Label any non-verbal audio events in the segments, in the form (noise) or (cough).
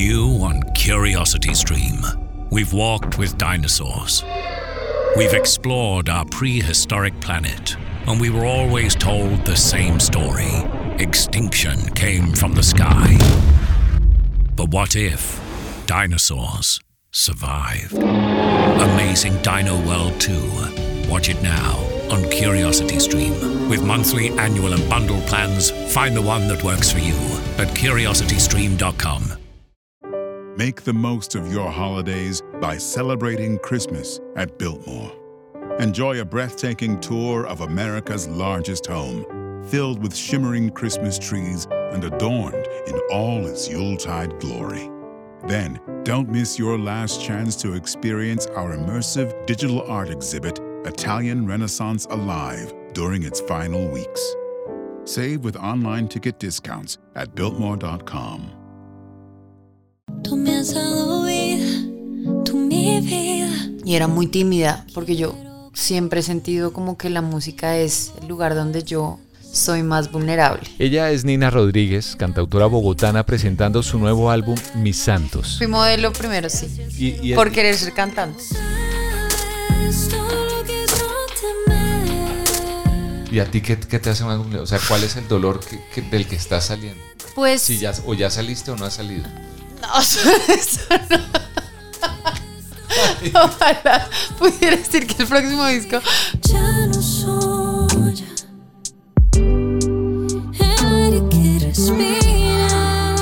New on Curiosity Stream, we've walked with dinosaurs. We've explored our prehistoric planet, and we were always told the same story extinction came from the sky. But what if dinosaurs survived? Amazing Dino World 2. Watch it now on Curiosity Stream. With monthly, annual, and bundle plans, find the one that works for you at curiositystream.com. Make the most of your holidays by celebrating Christmas at Biltmore. Enjoy a breathtaking tour of America's largest home, filled with shimmering Christmas trees and adorned in all its Yuletide glory. Then, don't miss your last chance to experience our immersive digital art exhibit, Italian Renaissance Alive, during its final weeks. Save with online ticket discounts at Biltmore.com. Tú me has dado vida, tú mi vida. Y era muy tímida porque yo siempre he sentido como que la música es el lugar donde yo soy más vulnerable. Ella es Nina Rodríguez, cantautora bogotana presentando su nuevo álbum Mis Santos. Fui modelo primero, sí. Y, y- Por querer ser cantante. ¿Y a ti qué, qué te hace más vulnerable? O sea, ¿cuál es el dolor que- que- del que estás saliendo? Pues. Si ya, o ya saliste o no has salido. No, (laughs) eso no. Ojalá pudiera decir que el próximo disco. Ya no soy el que respiras.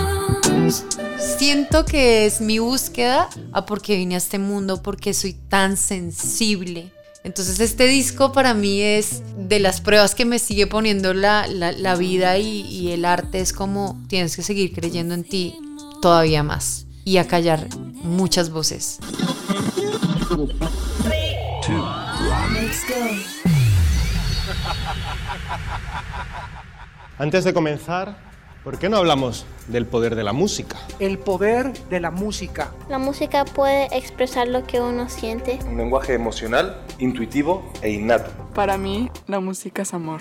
Siento que es mi búsqueda a por qué vine a este mundo, porque soy tan sensible. Entonces este disco para mí es de las pruebas que me sigue poniendo la, la- la vida y, y el arte es como tienes que seguir creyendo en ti todavía más y acallar muchas voces. Antes de comenzar, ¿por qué no hablamos del poder de la música? El poder de la música. La música puede expresar lo que uno siente. Un lenguaje emocional, intuitivo e innato. Para mí, la música es amor.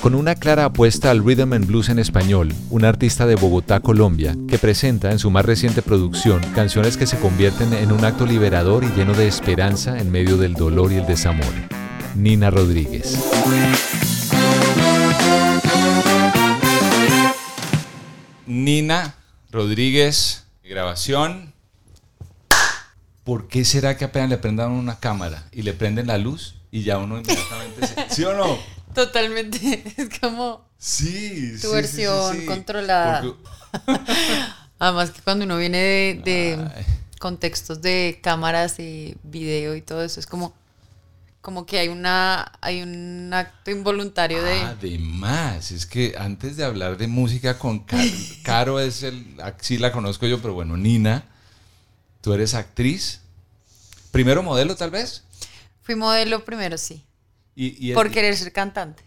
Con una clara apuesta al rhythm and blues en español, un artista de Bogotá, Colombia, que presenta en su más reciente producción canciones que se convierten en un acto liberador y lleno de esperanza en medio del dolor y el desamor. Nina Rodríguez. Nina Rodríguez, grabación. ¿Por qué será que apenas le prendan una cámara y le prenden la luz y ya uno inmediatamente se... ¿Sí o no? (laughs) Totalmente, (laughs) es como Sí, tu sí, versión sí, sí. controlada. Porque- (laughs) Además que cuando uno viene de, de contextos de cámaras y video y todo eso, es como, como que hay una hay un acto involuntario de... Además, es que antes de hablar de música con Caro, Caro es el, sí la conozco yo, pero bueno, Nina, tú eres actriz, primero modelo tal vez, Fui modelo primero, sí. y, y- por querer ser cantante.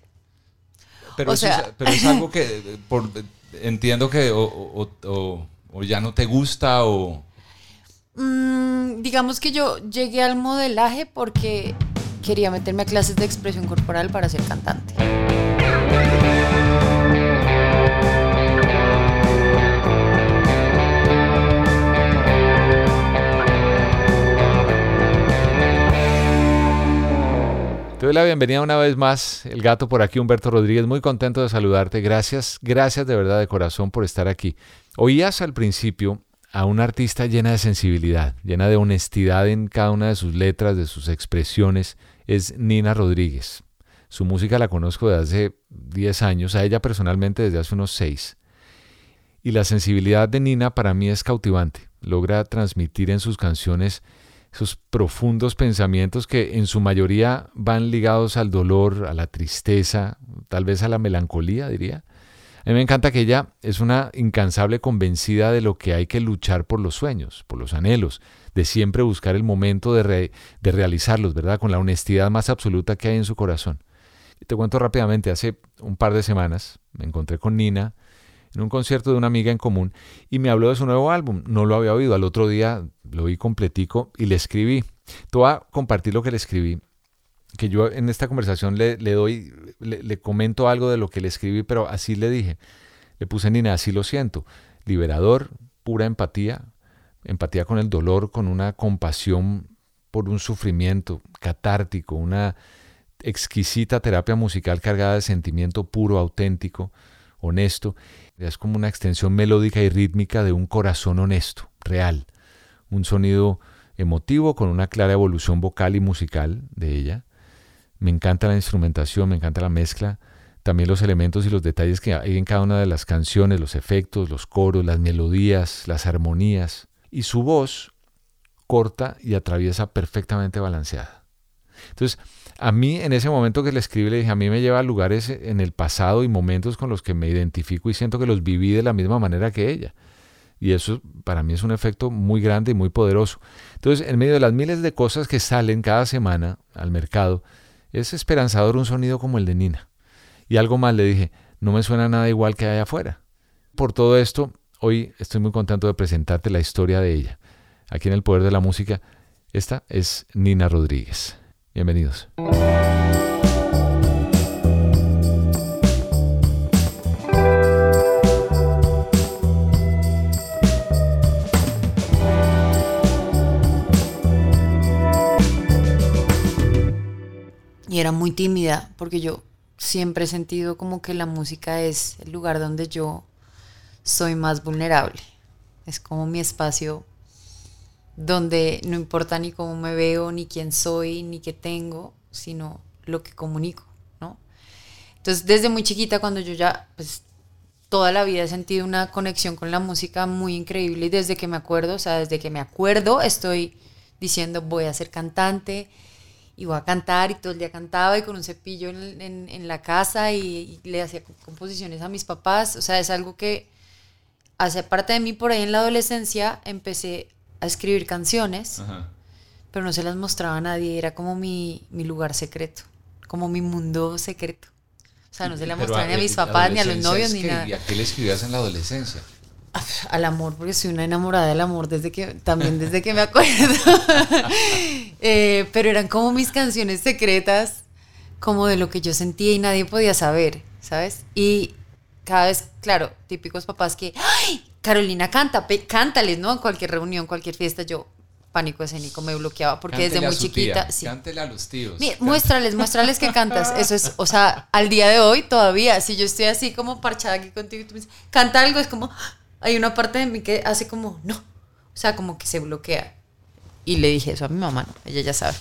pero, o sea- es, pero es algo que por, entiendo que o, o- o- o ya no te gusta o... Mm, digamos que yo llegué al modelaje porque quería meterme a clases de expresión corporal para ser cantante. Te doy la bienvenida una vez más, el gato por aquí, Humberto Rodríguez, muy contento de saludarte. Gracias, gracias de verdad de corazón por estar aquí. Oías al principio a una artista llena de sensibilidad, llena de honestidad en cada una de sus letras, de sus expresiones. Es Nina Rodríguez. Su música la conozco desde hace 10 años, a ella personalmente desde hace unos 6. Y la sensibilidad de Nina para mí es cautivante. Logra transmitir en sus canciones esos profundos pensamientos que en su mayoría van ligados al dolor, a la tristeza, tal vez a la melancolía, diría. A mí me encanta que ella es una incansable convencida de lo que hay que luchar por los sueños, por los anhelos, de siempre buscar el momento de, de realizarlos, ¿verdad? Con la honestidad más absoluta que hay en su corazón. Te cuento rápidamente, hace un par de semanas me encontré con Nina en un concierto de una amiga en común y me habló de su nuevo álbum. No lo había oído. Al otro día lo vi completico y le escribí. Te voy a compartir lo que le escribí. Que yo en esta conversación le, doy, le, le comento algo de lo que le escribí, pero así le dije. Le puse Nina, así lo siento. liberador, pura empatía, empatía con el dolor, con una compasión por un sufrimiento catártico, una exquisita terapia musical cargada de sentimiento puro, auténtico, honesto. Es como una extensión melódica y rítmica de un corazón honesto, real. Un sonido emotivo con una clara evolución vocal y musical de ella. Me encanta la instrumentación, me encanta la mezcla, también los elementos y los detalles que hay en cada una de las canciones, los efectos, los coros, las melodías, las armonías. Y su voz corta y atraviesa perfectamente balanceada. Entonces, a mí en ese momento que le escribí le dije, a mí me lleva a lugares en el pasado y momentos con los que me identifico y siento que los viví de la misma manera que ella. Y eso para mí es un efecto muy grande y muy poderoso. Entonces, en medio de las miles de cosas que salen cada semana al mercado, es esperanzador un sonido como el de Nina. Y algo más le dije, no me suena nada igual que allá afuera. Por todo esto, hoy estoy muy contento de presentarte la historia de ella. Aquí en El Poder de la Música, esta es Nina Rodríguez. Bienvenidos. Y era muy tímida porque yo siempre he sentido como que la música es el lugar donde yo soy más vulnerable. Es como mi espacio donde no importa ni cómo me veo, ni quién soy, ni qué tengo, sino lo que comunico, ¿no? Entonces, desde muy chiquita, cuando yo ya, pues, toda la vida he sentido una conexión con la música muy increíble y desde que me acuerdo, o sea, desde que me acuerdo, estoy diciendo, voy a ser cantante, y voy a cantar y todo el día cantaba y con un cepillo en, la casa y, le hacía composiciones a mis papás. O sea, es algo que hace parte de mí por ahí en la adolescencia. Empecé a escribir canciones, pero no se las mostraba a nadie. Era como mi, mi lugar secreto, como mi mundo secreto. O sea, no se la mostraba ni a mis papás, ni a los novios, ni nada. ¿Y a qué le escribías en la adolescencia? al amor, porque soy una enamorada del amor desde que, también desde que me acuerdo. (laughs) Eh, pero eran como mis canciones secretas, como de lo que yo sentía y nadie podía saber, ¿sabes? Y cada vez, claro, típicos papás que, ¡ay! Carolina canta, cántales, ¿no? En cualquier reunión, cualquier fiesta, yo pánico escénico me bloqueaba porque desde muy chiquita sí. cántele a los tíos muéstrales muéstrales que cantas (laughs) eso es o sea al día de hoy todavía si yo estoy así como parchada aquí contigo y tú me dices canta algo es como (gasps) hay una parte de mí que hace como, no, o sea, como que se bloquea. Y le dije eso a mi mamá, ¿no? Ella ya sabe.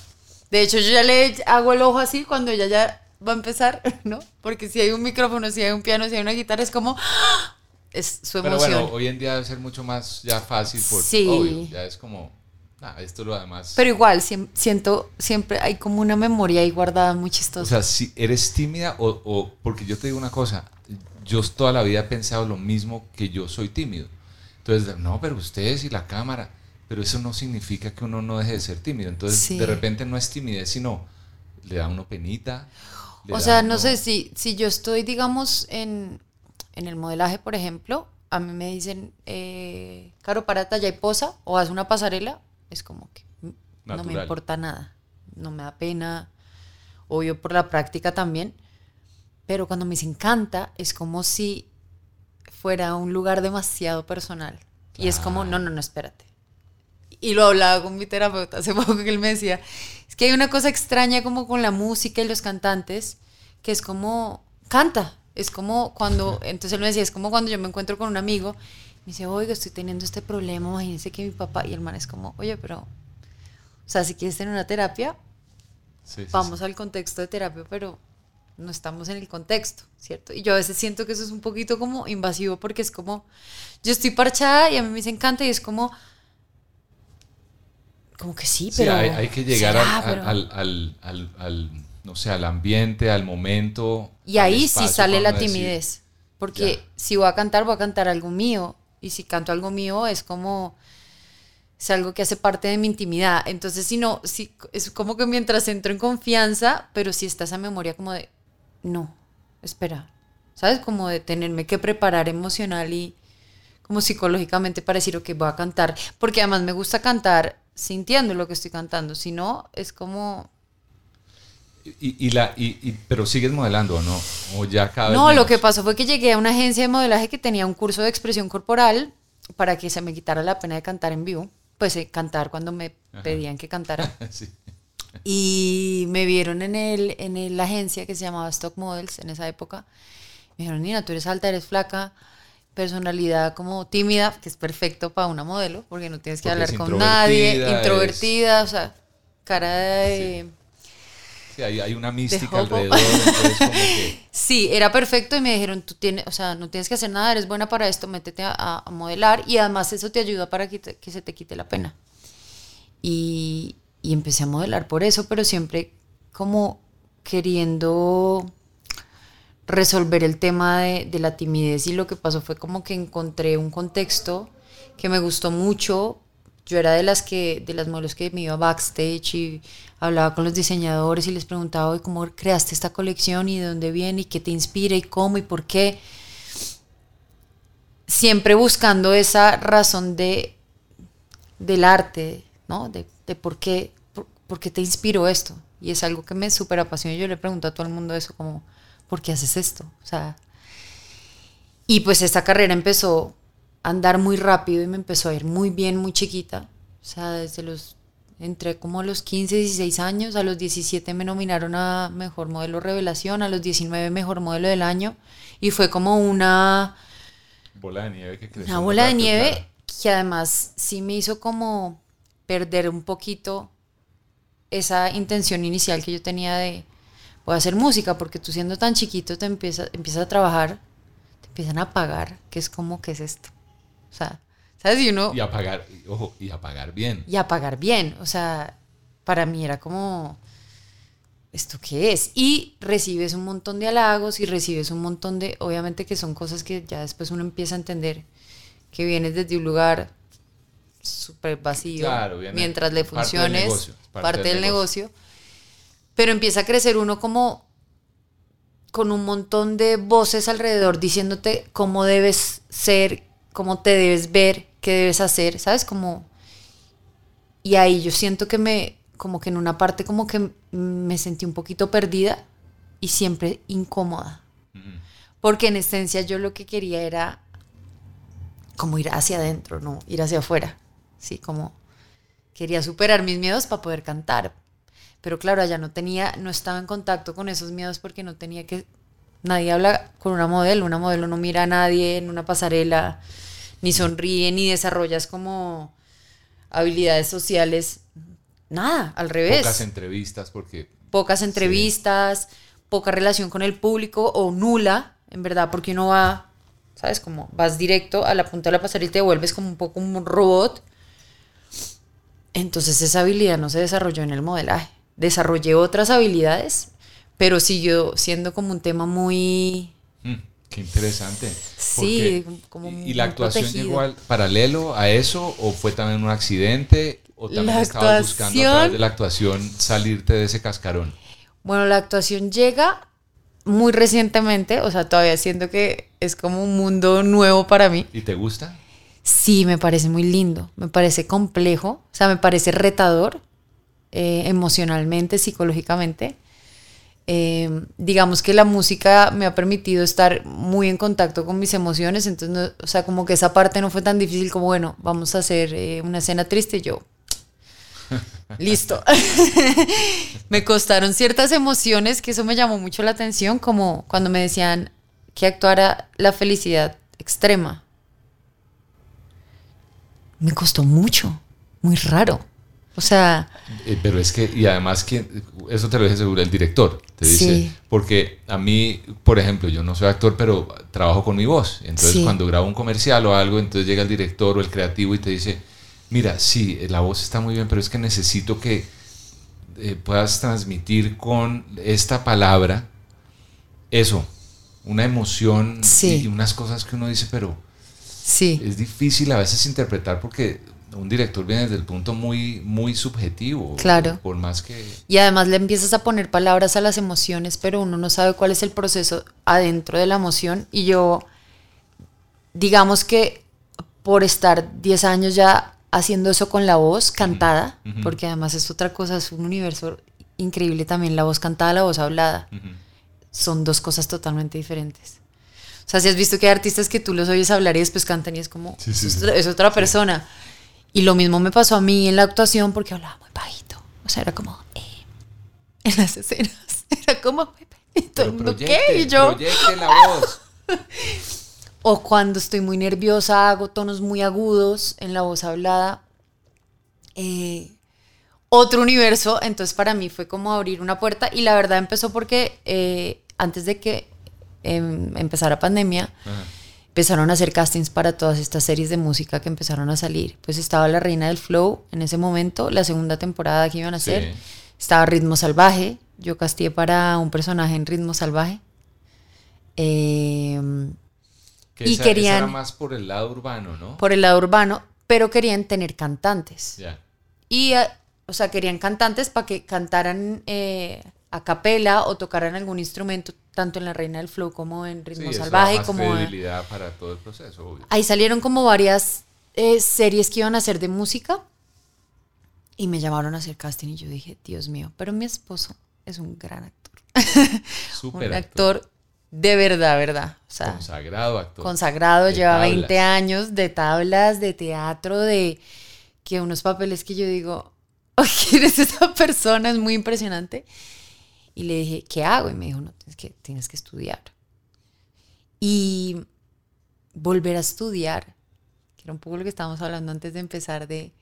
De hecho, yo ya le hago el ojo así cuando ella ya va a empezar, (laughs) ¿no? Porque si hay un micrófono, si hay un piano, si hay una guitarra, es como. Es su emoción. Pero bueno, hoy en día debe ser mucho más ya fácil, por, sí. obvio, ya es como, ah, esto lo además. Pero igual, siento, siempre hay como una memoria ahí guardada muy chistosa. O sea, si eres tímida o, o porque yo te digo una cosa, yo toda la vida he pensado lo mismo que yo soy tímido. Entonces, no, pero ustedes y la cámara, pero eso no significa que uno no deje de ser tímido. Entonces, de repente no es timidez, sino le da uno penita. O sea, no sé si, si yo estoy, digamos, en, en el modelaje, por ejemplo, a mí me dicen, eh, Caro, para talla y posa o haz una pasarela, es como que no me importa nada, no me da pena, obvio por la práctica también, pero cuando me encanta, es como si fuera un lugar demasiado personal. Y es como, no, no, no, espérate. Y lo hablaba con mi terapeuta hace (laughs) poco que él me decía, es que hay una cosa extraña como con la música y los cantantes, que es como, canta. Es como cuando, entonces él me decía, es como cuando yo me encuentro con un amigo, me dice, oiga, estoy teniendo este problema, imagínense que mi papá, y el man es como, oye, pero, o sea, si quieres tener una terapia, vamos al contexto de terapia, pero no estamos en el contexto, ¿cierto? Y yo a veces siento que eso es un poquito como invasivo porque es como, yo estoy parchada y a mí me encanta y es como, como que sí, pero... Sí, hay, que llegar al, no sé, al ambiente, al momento. Y ahí sí sale la timidez, porque si voy a cantar, voy a cantar algo mío, y si canto algo mío es como es algo que hace parte de mi intimidad. Entonces, si no, si, es como que mientras entro en confianza, pero si está esa memoria como de, no, espera, ¿sabes? Como de tenerme que preparar emocional y como psicológicamente para decir, ok, voy a cantar, porque además me gusta cantar sintiendo lo que estoy cantando, si no, es como... Y, y la, y, y- pero sigues modelando o no? O ya cada vez No, lo que pasó fue que llegué a una agencia de modelaje que tenía un curso de expresión corporal para que se me quitara la pena de cantar en vivo. Pues eh, cantar cuando me Ajá. pedían que cantara. (laughs) Sí. Y me vieron en, el, en el- la agencia que se llamaba Stock Models en esa época. Me dijeron, Nina, tú eres alta, eres flaca, personalidad como tímida, que es perfecto para una modelo, porque no tienes que Porque hablar con nadie, introvertida, o sea, cara de... Sí, hay, hay una mística alrededor, entonces como que... (laughs) Sí, era perfecto y me dijeron, tú tienes, o sea, no tienes que hacer nada, eres buena para esto, métete a, a- a modelar y además eso te ayuda para que, te- que se te quite la pena. Y, y empecé a modelar por eso, pero siempre como queriendo resolver el tema de, de la timidez y lo que pasó fue como que encontré un contexto que me gustó mucho. Yo era de las que de las modelos que me iba backstage y hablaba con los diseñadores y les preguntaba "Oye, cómo creaste esta colección y de dónde viene y qué te inspira y cómo y por qué. Siempre buscando esa razón de del arte, ¿no? De, de por qué por qué te inspiró esto. Y es algo que me súper apasiona. Yo le pregunto a todo el mundo eso como ¿por qué haces esto? O sea, y pues esta carrera empezó a andar muy rápido y me empezó a ir muy bien, muy chiquita. O sea, desde los, entré como a los 15, 16 años, a los 17 me nominaron a Mejor Modelo Revelación, a los 19 Mejor Modelo del Año. Y fue como una, Bola de nieve que creció. una bola de nieve que además sí me hizo como perder un poquito esa intención inicial que yo tenía de voy a hacer música, porque tú siendo tan chiquito te empiezas, empiezas a trabajar, te empiezan a pagar, que es como, ¿qué es esto? O sea, ¿sabes? Y uno... Y a pagar, y, ojo, y a pagar bien. Y a pagar bien, o sea, para mí era como, ¿esto qué es? Y recibes un montón de halagos y recibes un montón de, obviamente que son cosas que ya después uno empieza a entender que vienes desde un lugar súper vacío, Claro, mientras le parte del funciones, negocio, parte parte, del del negocio. pero empieza a crecer uno como con un montón de voces alrededor diciéndote cómo debes ser, cómo te debes ver, qué debes hacer, ¿sabes? Como y ahí yo siento que me como que en una parte como que me sentí un poquito perdida y siempre incómoda. Porque en esencia yo lo que quería era como ir hacia adentro, no ir hacia afuera. Sí, como quería superar mis miedos para poder cantar. Pero claro, allá no tenía, no estaba en contacto con esos miedos porque no tenía que. Nadie habla con una modelo, una modelo no mira a nadie en una pasarela, ni sonríe, ni desarrollas como habilidades sociales. Nada, al revés Pocas entrevistas porque... pocas entrevistas, poca relación con el público o nula, en verdad, porque uno va, ¿sabes? Como vas directo a la punta de la pasarela y te vuelves como un poco un robot. Entonces esa habilidad no se desarrolló en el modelaje. Desarrollé otras habilidades, pero siguió siendo como un tema muy... Mm, qué interesante. Sí, como ¿Y, y la actuación protegido. llegó al paralelo a eso o fue también un accidente o también estabas buscando a través de la actuación salirte de ese cascarón? Bueno, la actuación llega muy recientemente, o sea, todavía siento que es como un mundo nuevo para mí. ¿Y te gusta? Sí, me parece muy lindo, me parece complejo, o sea, me parece retador eh, emocionalmente, psicológicamente. Eh, digamos que la música me ha permitido estar muy en contacto con mis emociones, entonces, o sea, como que esa parte no fue tan difícil como, bueno, vamos a hacer eh, una escena triste yo, (laughs) listo. (laughs) me costaron ciertas emociones que eso me llamó mucho la atención, como cuando me decían que actuara la felicidad extrema me costó mucho, muy raro. O sea, Eh, pero es que, y además que eso te lo dice seguro el director, te dice, Sí. porque a mí, por ejemplo, yo no soy actor, pero trabajo con mi voz. Entonces, Sí. cuando grabo un comercial o algo, entonces llega el director o el creativo y te dice, mira, sí, eh, la voz está muy bien, pero es que necesito que eh, puedas transmitir con esta palabra eso, una emoción Sí. y unas cosas que uno dice, pero sí. es difícil a veces interpretar porque un director viene desde el punto muy, muy subjetivo. Claro. Por más que... Y además le empiezas a poner palabras a las emociones, pero uno no sabe cuál es el proceso adentro de la emoción. Y yo, digamos que por estar 10 años ya haciendo eso con la voz cantada, porque además es otra cosa, es un universo increíble también la voz cantada, la voz hablada. Son dos cosas totalmente diferentes. O sea, si has visto que hay artistas que tú los oyes hablar y después cantan y es como, Sí, sí, es, sí. otra- es otra persona. Y lo mismo me pasó a mí en la actuación porque hablaba muy bajito. O sea, era como, eh, en las escenas. (laughs) Era como, y todo el mundo, ¿qué? Y yo, proyecte la voz. (laughs) o cuando estoy muy nerviosa, hago tonos muy agudos en la voz hablada. Eh, otro universo, entonces para mí fue como abrir una puerta y la verdad empezó porque eh, antes de que em, empezara pandemia, empezaron a hacer castings para todas estas series de música que empezaron a salir. Pues estaba La Reina del Flow en ese momento, la segunda temporada que iban a hacer. Sí. Estaba Ritmo Salvaje, yo casteé para un personaje en Ritmo Salvaje. Que Y esa, querían- esa era más por el lado urbano, ¿no? por el lado urbano, pero querían tener cantantes. Ya. Y, eh, o sea, querían cantantes para que cantaran eh, a capela o tocaran algún instrumento, tanto en La Reina del Flow como en Sí, Ritmo eso da Salvaje. más como credibilidad para todo el proceso, obvio. Ahí salieron como varias eh, series que iban a hacer de música y me llamaron a hacer casting y yo dije, Dios mío, pero mi esposo es un gran actor. (laughs) Un actor. actor de verdad, verdad. O sea, Consagrado actor. consagrado, De lleva tablas. 20 años de tablas, de teatro, de que unos papeles que yo digo, "Oh, ¿quién es esa persona? Es muy impresionante. Y le dije, ¿qué hago? Y me dijo, no, tienes que, tienes que estudiar. Y volver a estudiar, que era un poco lo que estábamos hablando antes de empezar, de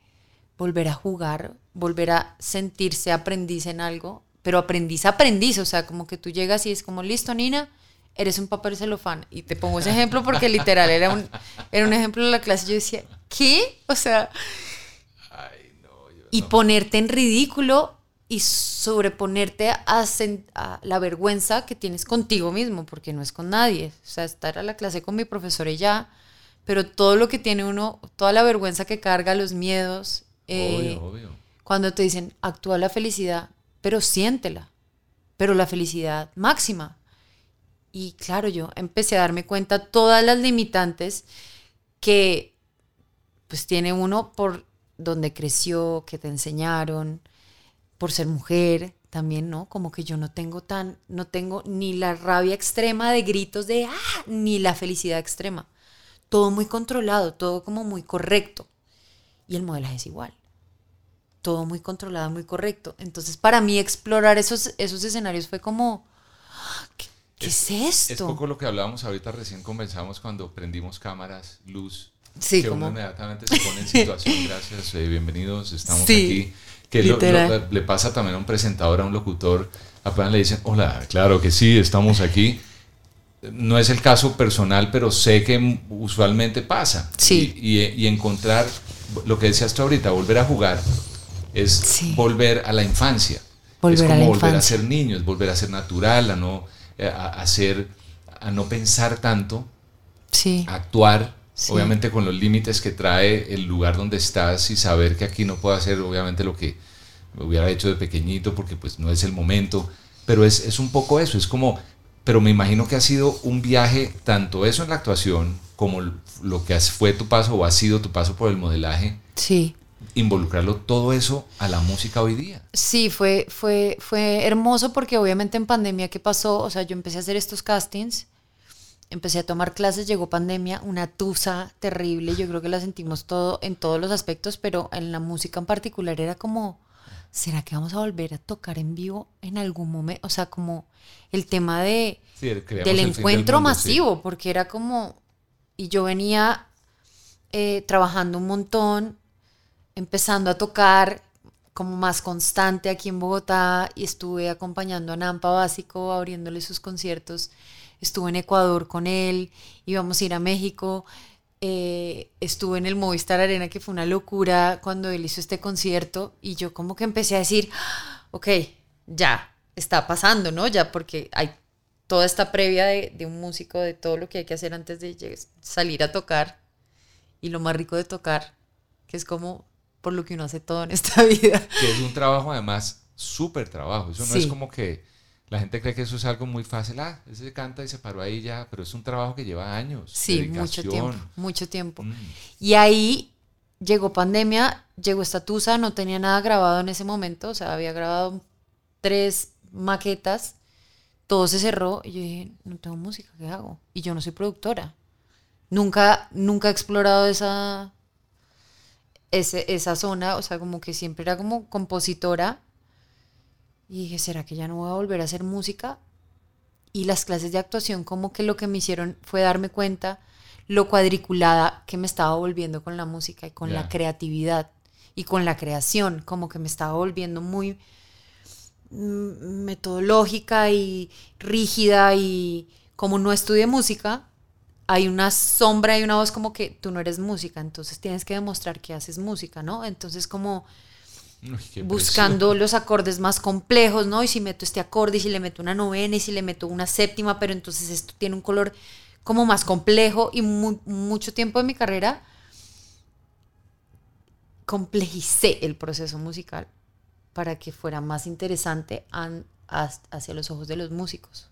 volver a jugar, volver a sentirse aprendiz en algo, pero aprendiz, aprendiz, o sea, como que tú llegas y es como, listo, Nina, eres un papel celofán. Y te pongo ese ejemplo porque literal era un, era un ejemplo de la clase. Yo decía, ¿qué? O sea, y ponerte en ridículo y sobreponerte a, la vergüenza que tienes contigo mismo, porque no es con nadie. O sea, estar a la clase con mi profesor y ya, pero todo lo que tiene uno, toda la vergüenza que carga, los miedos, eh, Obvio, obvio. cuando te dicen, actúa la felicidad, pero siéntela, pero la felicidad máxima. Y claro, yo empecé a darme cuenta todas las limitantes que pues tiene uno por donde creció, que te enseñaron, por ser mujer también, ¿no? Como que yo no tengo tan, no tengo ni la rabia extrema de gritos de ah, ni la felicidad extrema. Todo muy controlado, todo como muy correcto. Y el modelaje es igual. Todo muy controlado, muy correcto. Entonces, para mí explorar esos, esos escenarios fue como, "Ah, ¿qué, qué es, Es esto? poco lo que hablábamos ahorita, recién conversamos cuando prendimos cámaras, luz. Sí, que como- uno inmediatamente se pone en situación. Gracias, eh, bienvenidos, estamos Sí, aquí. Que lo- lo- literal. le pasa también a un presentador, a un locutor, apenas le dicen, hola, claro que sí, estamos aquí. No es el caso personal, pero sé que usualmente pasa. Sí. Y, y- y encontrar lo que decías tú ahorita, volver a jugar, es Sí. volver a la infancia. Volver es a como la volver a infancia. ser niño, es volver a ser natural, a no, eh, a, a ser- a no pensar tanto, Sí, actuar, Sí. obviamente con los límites que trae el lugar donde estás y saber que aquí no puedo hacer obviamente lo que me hubiera hecho de pequeñito porque pues no es el momento, pero es, es un poco eso, es como, pero me imagino que ha sido un viaje, tanto eso en la actuación como lo que fue tu paso o ha sido tu paso por el modelaje, sí. involucrarlo todo eso a la música hoy día. Sí, fue, fue, fue hermoso porque obviamente en pandemia, ¿qué pasó? O sea, yo empecé a hacer estos castings, empecé a tomar clases, llegó pandemia, una tusa terrible, yo creo que la sentimos todo en todos los aspectos, pero en la música en particular era como, ¿será que vamos a volver a tocar en vivo en algún momento? O sea, como el tema de, Sí, creamos del el del encuentro sí. masivo, porque era como, y yo venía eh, trabajando un montón, empezando a tocar como más constante aquí en Bogotá y estuve acompañando a Nampa Básico, abriéndole sus conciertos, estuve en Ecuador con él, íbamos a ir a México, eh, estuve en el Movistar Arena, que fue una locura cuando él hizo este concierto y yo como que empecé a decir, "Ah, ok, ya, está pasando, ¿no? Ya porque hay toda esta previa de, de un músico, de todo lo que hay que hacer antes de salir a tocar y lo más rico de tocar, que es como por lo que uno hace todo en esta (laughs) vida. Que es un trabajo además súper trabajo. Eso no Sí. es como que la gente cree que eso es algo muy fácil. Ah, ese canta y se paró ahí ya, pero es un trabajo que lleva años. Sí, mucho tiempo, mucho tiempo. Mm. Y ahí llegó pandemia, llegó esta tusa, no tenía nada grabado en ese momento, o sea, había grabado tres maquetas, todo se cerró y yo dije, no tengo música, ¿qué hago? Y yo no soy productora. Nunca, nunca he explorado esa, ese- esa zona, o sea, como que siempre era como compositora. Y dije, ¿será que ya no voy a volver a hacer música? Y las clases de actuación como que lo que me hicieron fue darme cuenta lo cuadriculada que me estaba volviendo con la música y con la creatividad y con la creación, como que me estaba volviendo muy mm, metodológica y rígida y como no estudié música, hay una sombra y una voz como que tú no eres música, entonces tienes que demostrar que haces música, ¿no? Entonces como Buscando los acordes más complejos, ¿no? Y si meto este acorde y si le meto una novena y si le meto una séptima, pero entonces esto tiene un color como más complejo y mu- mucho tiempo de mi carrera complejicé el proceso musical para que fuera más interesante hacia los ojos de los músicos.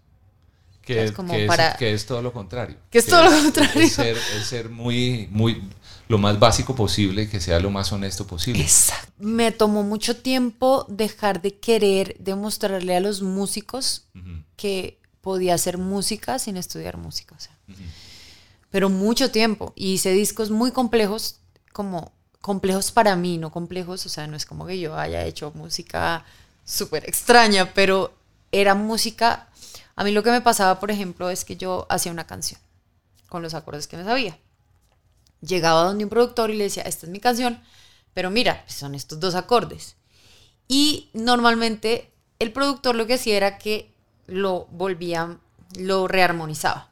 Que, es como que es- para- que es todo lo contrario. Que es todo lo contrario. Es ser, es ser muy, muy, lo más básico posible, que sea lo más honesto posible. Me tomó mucho tiempo dejar de querer demostrarle a los músicos que podía hacer música sin estudiar música. O sea. Pero mucho tiempo. Y hice discos muy complejos, como complejos para mí, no complejos, o sea, no es como que yo haya hecho música súper extraña, pero era música. A mí lo que me pasaba, por ejemplo, es que yo hacía una canción con los acordes que me sabía. Llegaba donde un productor y le decía, esta es mi canción, pero mira, pues son estos dos acordes. Y normalmente el productor lo que hacía era que lo volvía, lo rearmonizaba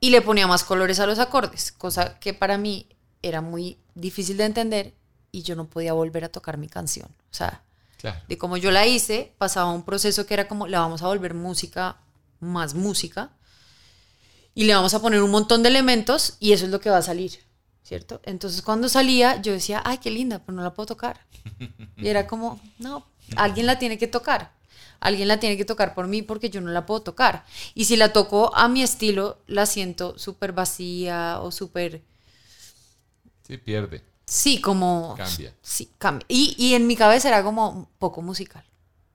y le ponía más colores a los acordes, cosa que para mí era muy difícil de entender y yo no podía volver a tocar mi canción. O sea, Claro. de como yo la hice, pasaba un proceso que era como, la vamos a volver música, más música, y le vamos a poner un montón de elementos y eso es lo que va a salir, ¿cierto? Entonces cuando salía yo decía, ay, qué linda, pero no la puedo tocar. (laughs) Y era como, no, alguien la tiene que tocar. Alguien la tiene que tocar por mí porque yo no la puedo tocar. Y si la toco a mi estilo, la siento súper vacía o súper... Sí, pierde. Sí, como... Cambia. Sí, cambia. Y, y en mi cabeza era como un poco musical,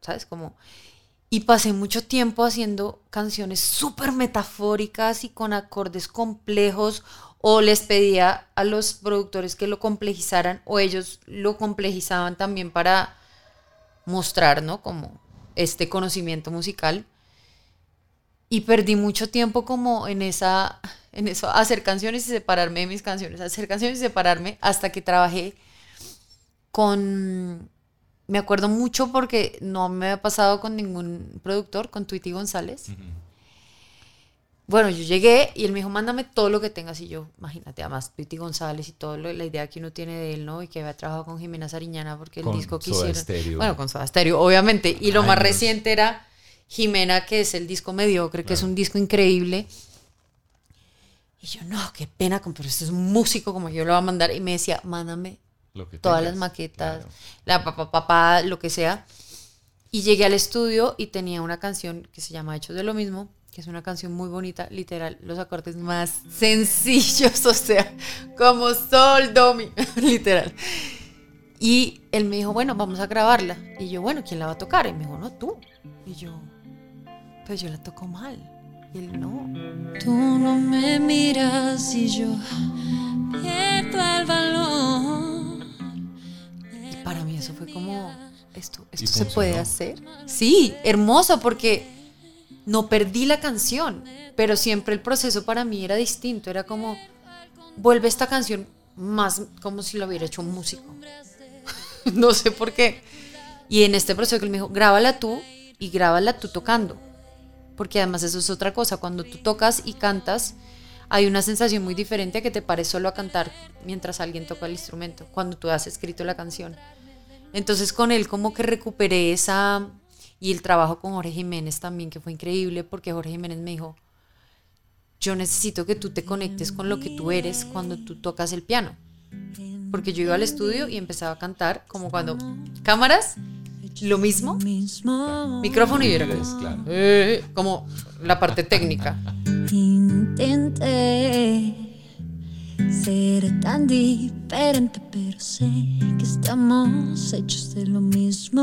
¿sabes? Como... Y pasé mucho tiempo haciendo canciones súper metafóricas y con acordes complejos o les pedía a los productores que lo complejizaran o ellos lo complejizaban también para mostrar, ¿no? Como este conocimiento musical. Y perdí mucho tiempo como en esa, en eso, hacer canciones y separarme de mis canciones, hacer canciones y separarme hasta que trabajé con, me acuerdo mucho porque no me había pasado con ningún productor, con Tweety González. Bueno, yo llegué y él me dijo, mándame todo lo que tengas. Y yo, imagínate, además, Tweety González y todo lo- la idea que uno tiene de él, ¿no? Y que había trabajado con Jimena Sariñana porque el Con disco que Soda hicieron. Stereo. Bueno, con Soda Stereo, obviamente. Y lo más reciente era Jimena, que es el disco mediocre, que es un disco increíble. Y yo, no, qué pena, pero este es un músico como yo lo voy a mandar. Y me decía, mándame Lo que todas tengas, las maquetas, la papá, papá, lo que sea. Y llegué al estudio y tenía una canción que se llama Hechos de lo mismo, que es una canción muy bonita, literal, los acordes más sencillos, (laughs) o sea, como sol, do, mi, (laughs) literal. Y él me dijo, bueno, vamos a grabarla. Y yo, bueno, ¿quién la va a tocar? Y me dijo, no, tú. Y yo, pues yo la toco mal. Y él, no. Tú no me miras y yo pierdo el valor. Y para mí eso fue como, esto, esto se puede hacer. Sí, hermoso, porque no perdí la canción, pero siempre el proceso para mí era distinto. Era como, vuelve esta canción más como si lo hubiera hecho un músico. (laughs) no sé por qué. Y en este proceso que él me dijo, grábala tú y grábala tú tocando. Porque además eso es otra cosa. Cuando tú tocas y cantas, hay una sensación muy diferente a que te pares solo a cantar mientras alguien toca el instrumento, cuando tú has escrito la canción. Entonces con él como que recuperé esa... Y el trabajo con Jorge Jiménez también, que fue increíble, porque Jorge Jiménez me dijo, yo necesito que tú te conectes con lo que tú eres cuando tú tocas el piano. Porque yo iba al estudio y empezaba a cantar como cuando cámaras, lo mismo, micrófono y yo era como, Inglés, claro. eh, como la parte técnica. Intenté Seré tan diferente, pero sé que estamos hechos de lo mismo.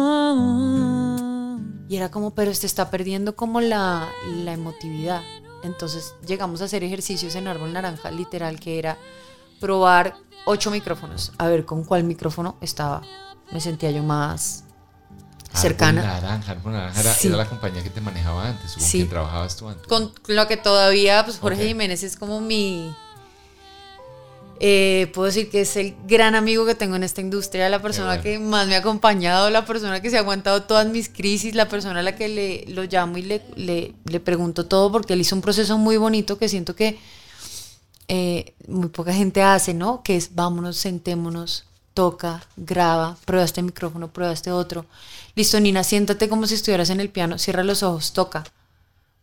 Y era como, pero este está perdiendo como la, la emotividad. Entonces llegamos a hacer ejercicios en Árbol Naranja, literal, que era probar ocho micrófonos, a ver con cuál micrófono estaba. Me sentía yo más cercana. Naranja, Árbol Naranja era, Sí. era la compañía que te manejaba antes, con Sí. quien trabajabas tú antes. Con lo que todavía, pues Jorge. Jiménez es como mi. eh, puedo decir que es el gran amigo que tengo en esta industria, la persona bueno. que más me ha acompañado, la persona que se ha aguantado todas mis crisis, la persona a la que le lo llamo y le, le, le pregunto todo, porque él hizo un proceso muy bonito que siento que eh, muy poca gente hace, ¿no? Que es vámonos, sentémonos, toca, graba, prueba este micrófono, prueba este otro. Listo, Nina, siéntate como si estuvieras en el piano, cierra los ojos, toca.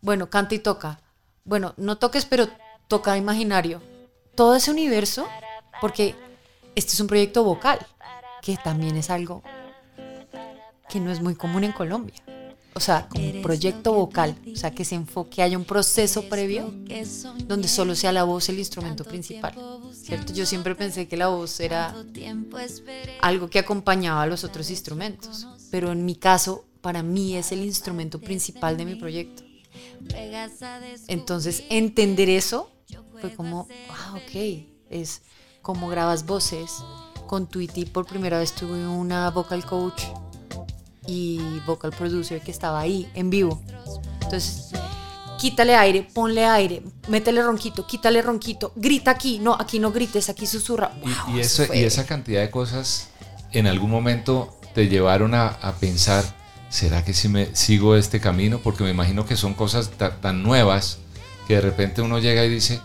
Bueno, canta y toca. Bueno, no toques, pero toca imaginario. Todo ese universo, porque este es un proyecto vocal, que también es algo que no es muy común en Colombia. O sea, como un proyecto vocal, o sea, que se enfoque, haya un proceso previo donde solo sea la voz el instrumento principal. ¿Cierto? Yo siempre pensé que la voz era algo que acompañaba a los otros instrumentos, pero en mi caso, para mí es el instrumento principal de mi proyecto. Entonces, entender eso fue como, ah, ok, es como grabas voces. Con Tweety por primera vez tuve una vocal coach y vocal producer que estaba ahí en vivo. Entonces, quítale aire, ponle aire, métele ronquito, quítale ronquito, grita aquí, no, aquí no grites, aquí susurra. Y- Wow, y, eso y esa cantidad de cosas en algún momento te llevaron a, a pensar, ¿será que si me sigo este camino? Porque me imagino que son cosas ta- tan nuevas que de repente uno llega y dice,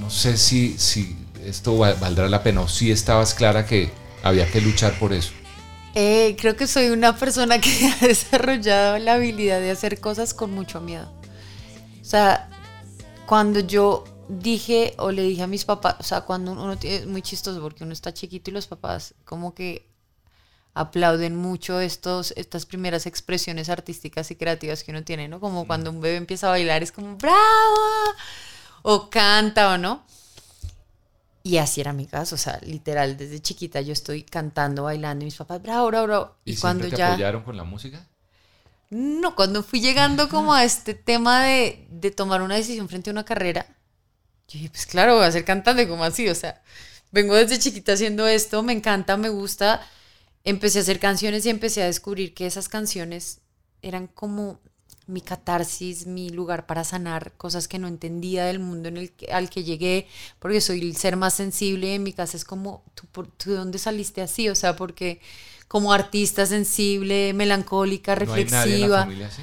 no, sé si, si esto va- valdrá la pena o si estabas clara que había que luchar por eso. Eh, creo que soy una persona que (laughs) ha desarrollado la habilidad de hacer cosas con mucho miedo. O sea, cuando yo dije o le dije a mis papás, o sea, cuando uno tiene, es muy chistoso porque uno está chiquito y los papás como que aplauden mucho estos, estas primeras expresiones artísticas y creativas que uno tiene, ¿no? Como cuando un bebé empieza a bailar es como ¡bravo! O canta o no. Y así era mi caso, o sea, literal, desde chiquita yo estoy cantando, bailando y mis papás, bravo, bravo, bravo. ¿Y, Y, cuando te ya... apoyaron con la música? No, cuando fui llegando (laughs) como a este tema de, de tomar una decisión frente a una carrera, yo dije, pues claro, voy a ser cantante, como así, o sea, vengo desde chiquita haciendo esto, me encanta, me gusta, empecé a hacer canciones y empecé a descubrir que esas canciones eran como mi catarsis, mi lugar para sanar cosas que no entendía del mundo en el que, al que llegué, porque soy el ser más sensible en mi casa, es como, ¿tú, por, ¿tú de dónde saliste así? O sea, porque como artista sensible, melancólica, ¿No hay nadie en la reflexiva. familia así?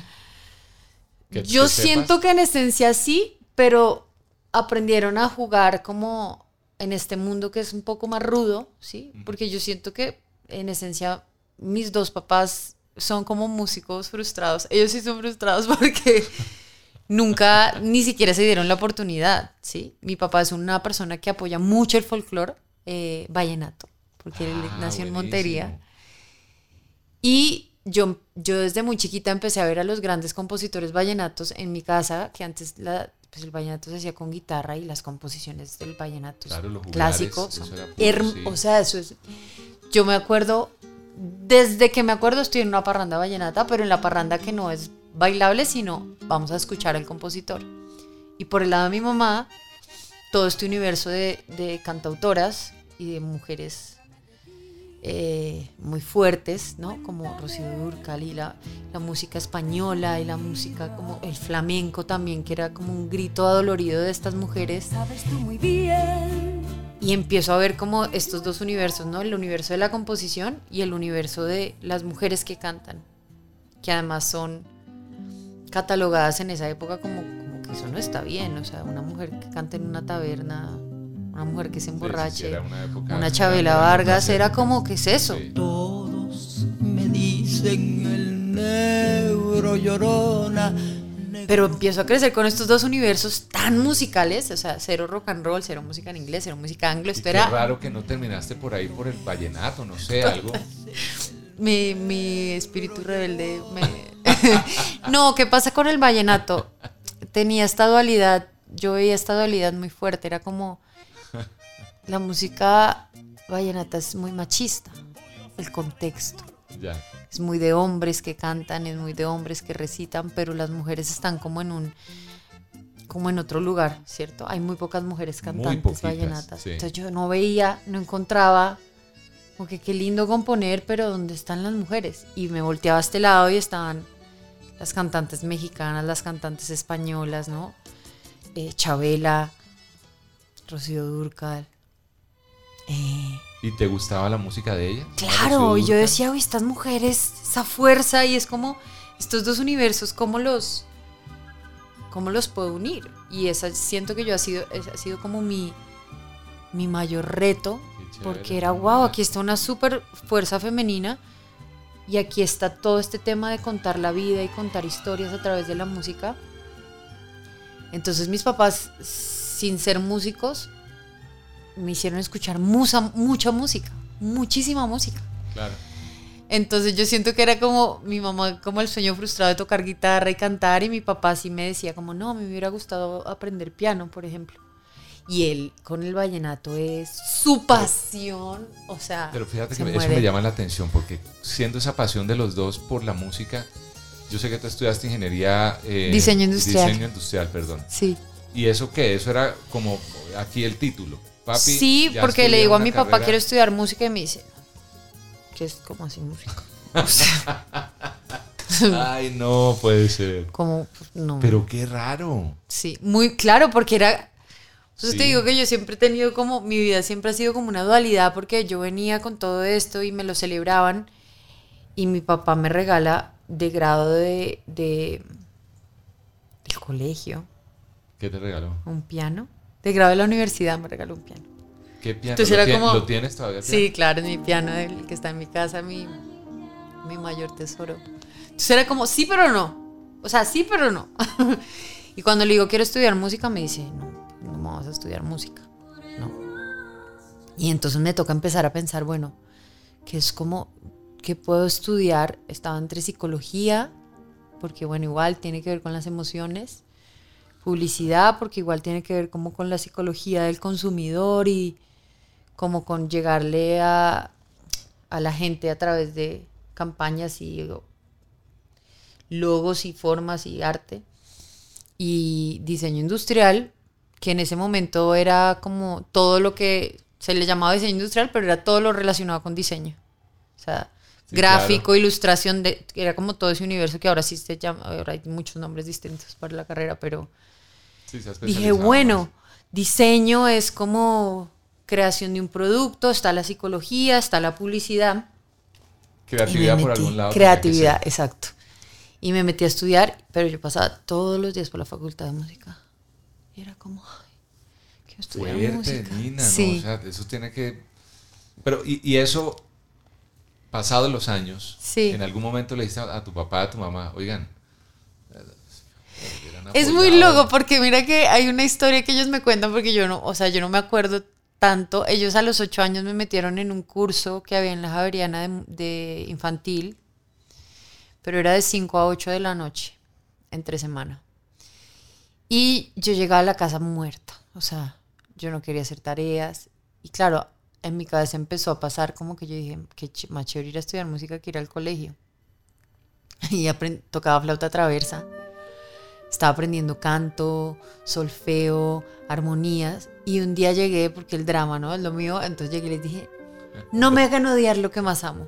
Que- Yo que siento que en esencia sí, pero aprendieron a jugar como en este mundo que es un poco más rudo, ¿sí? Porque yo siento que en esencia mis dos papás son como músicos frustrados. Ellos sí son frustrados (laughs) porque nunca ni siquiera se dieron la oportunidad, ¿sí? Mi papá es una persona que apoya mucho el folclore eh, vallenato, porque él Ah, nació en. Montería. Y yo, yo desde muy chiquita empecé a ver a los grandes compositores vallenatos en mi casa, que antes la, pues el vallenato se hacía con guitarra y las composiciones del vallenato Claro, clásicos son puro, sí. O sea, eso es... Yo me acuerdo, desde que me acuerdo estoy en una parranda vallenata, pero en la parranda que no es bailable, sino vamos a escuchar al compositor. Y por el lado de mi mamá, todo este universo de, cantautoras y de mujeres eh, muy fuertes, ¿no? Como Rocío Dúrcal y la, la música española y la música como el flamenco también, que era como un grito adolorido de estas mujeres. Y empiezo a ver como estos dos universos, ¿no? El universo de la composición y el universo de las mujeres que cantan, que además son catalogadas en esa época como, como que eso no está bien, o sea, una mujer que canta en una taberna, una mujer que se emborrache, era una época- una Chabela era- Vargas, era como, ¿qué es eso? Todos me dicen el negro llorona. Pero empiezo a crecer con estos dos universos tan musicales, o sea, cero rock and roll, cero música en inglés, cero música anglo, Y esto qué era raro que no terminaste por ahí por el vallenato, no sé, algo. (laughs) mi, mi espíritu rebelde. me- (laughs) no, ¿qué pasa con el vallenato? Tenía esta dualidad yo veía esta dualidad muy fuerte, era como la música vallenata es muy machista, el contexto. Ya. Es muy de hombres que cantan, es muy de hombres que recitan, pero las mujeres están como en un como en otro lugar, ¿cierto? Hay muy pocas mujeres cantantes poquitas, vallenatas. sí. Entonces yo no veía, no encontraba como que qué lindo componer, pero ¿dónde están las mujeres? Y me volteaba a este lado y estaban las cantantes mexicanas, las cantantes españolas, ¿no? Eh, Chabela, Rocío Durcal. Eh, ¿Y te gustaba la música de ella? Claro, y yo decía, uy, estas mujeres, esa fuerza, y es como estos dos universos, ¿cómo los, cómo los puedo unir? Y esa siento que yo ha sido, ha sido como mi, mi mayor reto, chévere, porque era, wow, aquí está una súper fuerza femenina, y aquí está todo este tema de contar la vida y contar historias a través de la música. Entonces mis papás, sin ser músicos, me hicieron escuchar musa- mucha música, muchísima música. Claro. Entonces yo siento que era como mi mamá, como el sueño frustrado de tocar guitarra y cantar, y mi papá sí me decía como, no, me hubiera gustado aprender piano, por ejemplo. Y él con el vallenato es su pasión, o sea, Pero fíjate se que eso muere. me llama la atención porque siendo esa pasión de los dos por la música, yo sé que tú estudiaste ingeniería... eh, Diseño industrial. Diseño industrial, perdón. Sí. ¿Y eso qué? Eso era como aquí el título. Papi, sí, porque le digo a mi papá, carrera. quiero estudiar música, y me dice, ¿qué es como así música? (laughs) O sea, (laughs) Ay, no puede ser. como, no. Pero qué raro. Sí, muy claro, porque era. Entonces te digo que yo siempre he tenido como. Mi vida siempre ha sido como una dualidad, porque yo venía con todo esto y me lo celebraban. Y mi papá me regala de grado de. de del colegio ¿Qué te regaló? un piano. De grado de la universidad me regaló un piano. ¿Qué piano? Entonces ¿Lo, era tie- como- ¿Lo tienes todavía? el Sí, piano? claro, es mi piano, el que está en mi casa, mi, mi mayor tesoro. Entonces era como, sí, pero no. O sea, sí, pero no. (laughs) y cuando le digo, quiero estudiar música, me dice, no, no vamos a estudiar música. No. Y entonces me toca empezar a pensar, bueno, que es como, ¿qué puedo estudiar? Estaba entre psicología, porque bueno, igual tiene que ver con las emociones. Publicidad, porque igual tiene que ver como con la psicología del consumidor y como con llegarle a, a la gente a través de campañas y logos y formas y arte. Y diseño industrial, que en ese momento era como todo lo que se le llamaba diseño industrial, pero era todo lo relacionado con diseño. O sea, Sí, gráfico, claro. ilustración, de, era como todo ese universo que ahora sí se llama, ahora hay muchos nombres distintos para la carrera, pero Sí, se ha dije, bueno, diseño es como creación de un producto, está la psicología, está la publicidad. Creatividad me por algún lado. Creatividad, exacto. Y me metí a estudiar, pero yo pasaba todos los días por la facultad de música. Y era como, ay, quiero estudiar Fuerte, música. Nina, sí. ¿no? O sea, eso tiene que... Pero, y, y eso, pasados los años, Sí. en algún momento le dijiste a tu papá, a tu mamá, oigan... Es muy apoyado". loco porque mira que hay una historia que ellos me cuentan porque yo no, o sea, yo no me acuerdo tanto. Ellos a los ocho años me metieron en un curso que había en la Javeriana de, de infantil, pero era de 5 a 8 de la noche, entre semana. Y yo llegaba a la casa muerta, o sea, yo no quería hacer tareas. Y claro, en mi cabeza empezó a pasar como que yo dije, que más chévere ir a estudiar música que ir al colegio. (laughs) Y tocaba flauta traversa. Estaba aprendiendo canto, solfeo, armonías. Y un día llegué, porque el drama, ¿no? Es lo mío. Entonces llegué y les dije, no me hagan odiar lo que más amo.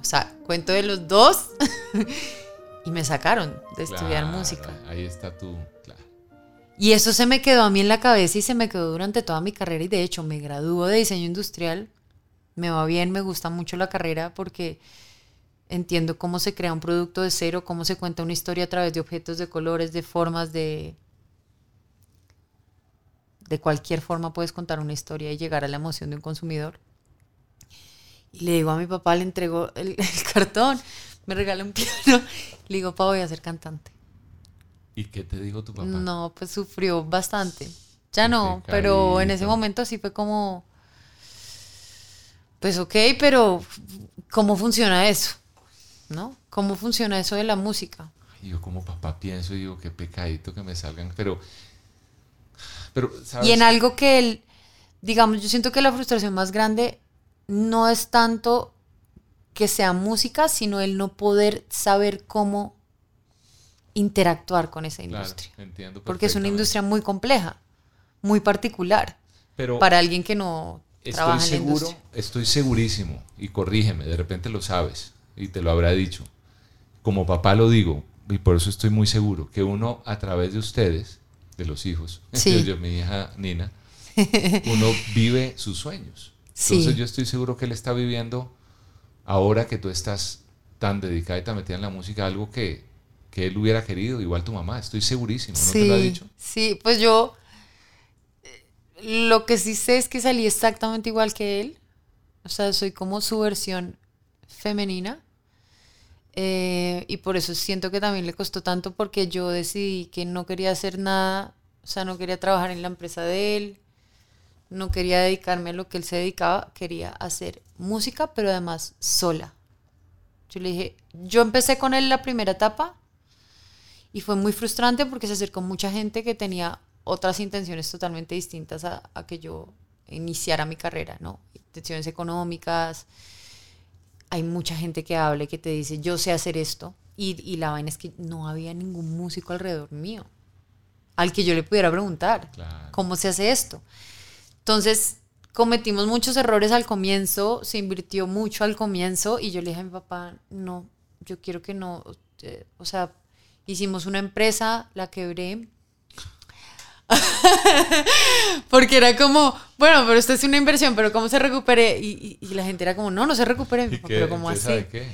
O sea, cuento de los dos. (laughs) y me sacaron de estudiar música. Ahí está tú. Claro. Y eso se me quedó a mí en la cabeza y se me quedó durante toda mi carrera. Y de hecho, me graduó de diseño industrial. Me va bien, me gusta mucho la carrera porque entiendo cómo se crea un producto de cero, cómo se cuenta una historia a través de objetos, de colores, de formas, de. De cualquier forma puedes contar una historia y llegar a la emoción de un consumidor. Y le digo a mi papá, le entrego el, (laughs) el cartón, me regala un piano. Le digo, papá, voy a ser cantante. ¿Y qué te dijo tu papá? No, pues sufrió bastante. Ya no, pero en ese momento sí fue como, pues ok, pero ¿cómo funciona eso? ¿No? ¿Cómo funciona eso de la música? Y yo como papá pienso y digo, qué pecadito que me salgan. Pero Pero, ¿sabes? Y en algo que él, digamos, yo siento que la frustración más grande no es tanto que sea música, sino el no poder saber cómo interactuar con esa Claro, industria. entiendo Porque es una industria muy compleja, muy particular, Pero para alguien que no estoy trabaja en la seguro, industria. estoy segurísimo, y corrígeme, de repente lo sabes, y te lo habrá dicho. Como papá lo digo, y por eso estoy muy seguro, que uno a través de ustedes, de los hijos, (laughs) Sí. yo, yo, mi hija Nina, uno vive sus sueños. Sí. Entonces yo estoy seguro que él está viviendo, ahora que tú estás tan dedicada y tan metida en la música, algo que, que él hubiera querido, igual tu mamá, estoy segurísimo, ¿no te lo ha dicho? Sí, pues yo eh, lo que sí sé es que salí exactamente igual que él. O sea, soy como su versión femenina. Eh, y por eso siento que también le costó tanto porque yo decidí que no quería hacer nada, o sea, no quería trabajar en la empresa de él, no quería dedicarme a lo que él se dedicaba, quería hacer música, pero además sola. Yo le dije, yo empecé con él la primera etapa y fue muy frustrante porque se acercó mucha gente que tenía otras intenciones totalmente distintas a, a que yo iniciara mi carrera, ¿no? Intenciones económicas. Hay mucha gente que habla y que te dice, yo sé hacer esto. Y, y la vaina es que no había ningún músico alrededor mío al que yo le pudiera preguntar, ¿cómo se hace esto? Entonces, cometimos muchos errores al comienzo, se invirtió mucho al comienzo y yo le dije a mi papá, no, yo quiero que no, eh, o sea, hicimos una empresa, la quebré. (laughs) Porque era como, bueno, pero esto es una inversión, pero ¿cómo se recupere? Y, y- y la gente era como, no, no se recupere, pero ¿cómo ¿Empresa así? qué?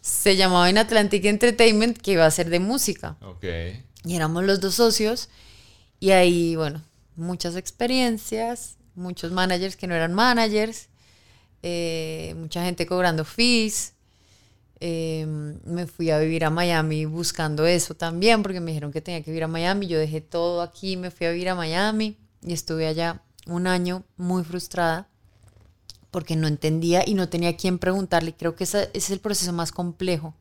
Se llamaba In Atlantic Entertainment, que iba a ser de música. Ok. Y éramos los dos socios. Y ahí, bueno, muchas experiencias, muchos managers que no eran managers, eh, mucha gente cobrando fees. Eh, me fui a vivir a Miami buscando eso también, porque me dijeron que tenía que vivir a Miami. Yo dejé todo aquí, me fui a vivir a Miami y estuve allá un año muy frustrada porque no entendía y no tenía a quién preguntarle. Creo que ese es el proceso más complejo.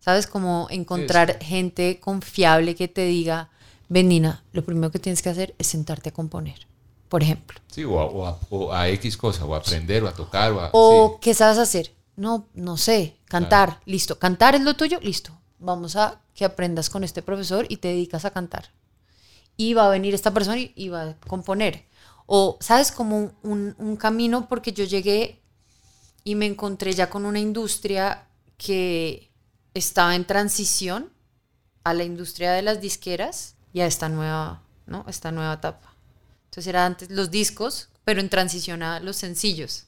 ¿Sabes? Como encontrar gente confiable que te diga, Benina, lo primero que tienes que hacer es sentarte a componer, por ejemplo. Sí, o a, o a- o a X cosa, o a aprender, o a tocar, o a... O, ¿qué sabes hacer? No, no sé, cantar, listo. ¿Cantar es lo tuyo? Listo. Vamos a que aprendas con este profesor y te dedicas a cantar. Y va a venir esta persona y, y va a componer. O, ¿sabes? Como un, un camino porque yo llegué y me encontré ya con una industria que estaba en transición a la industria de las disqueras y a esta nueva, ¿no? Esta nueva etapa. Entonces era antes los discos, pero en transición a los sencillos.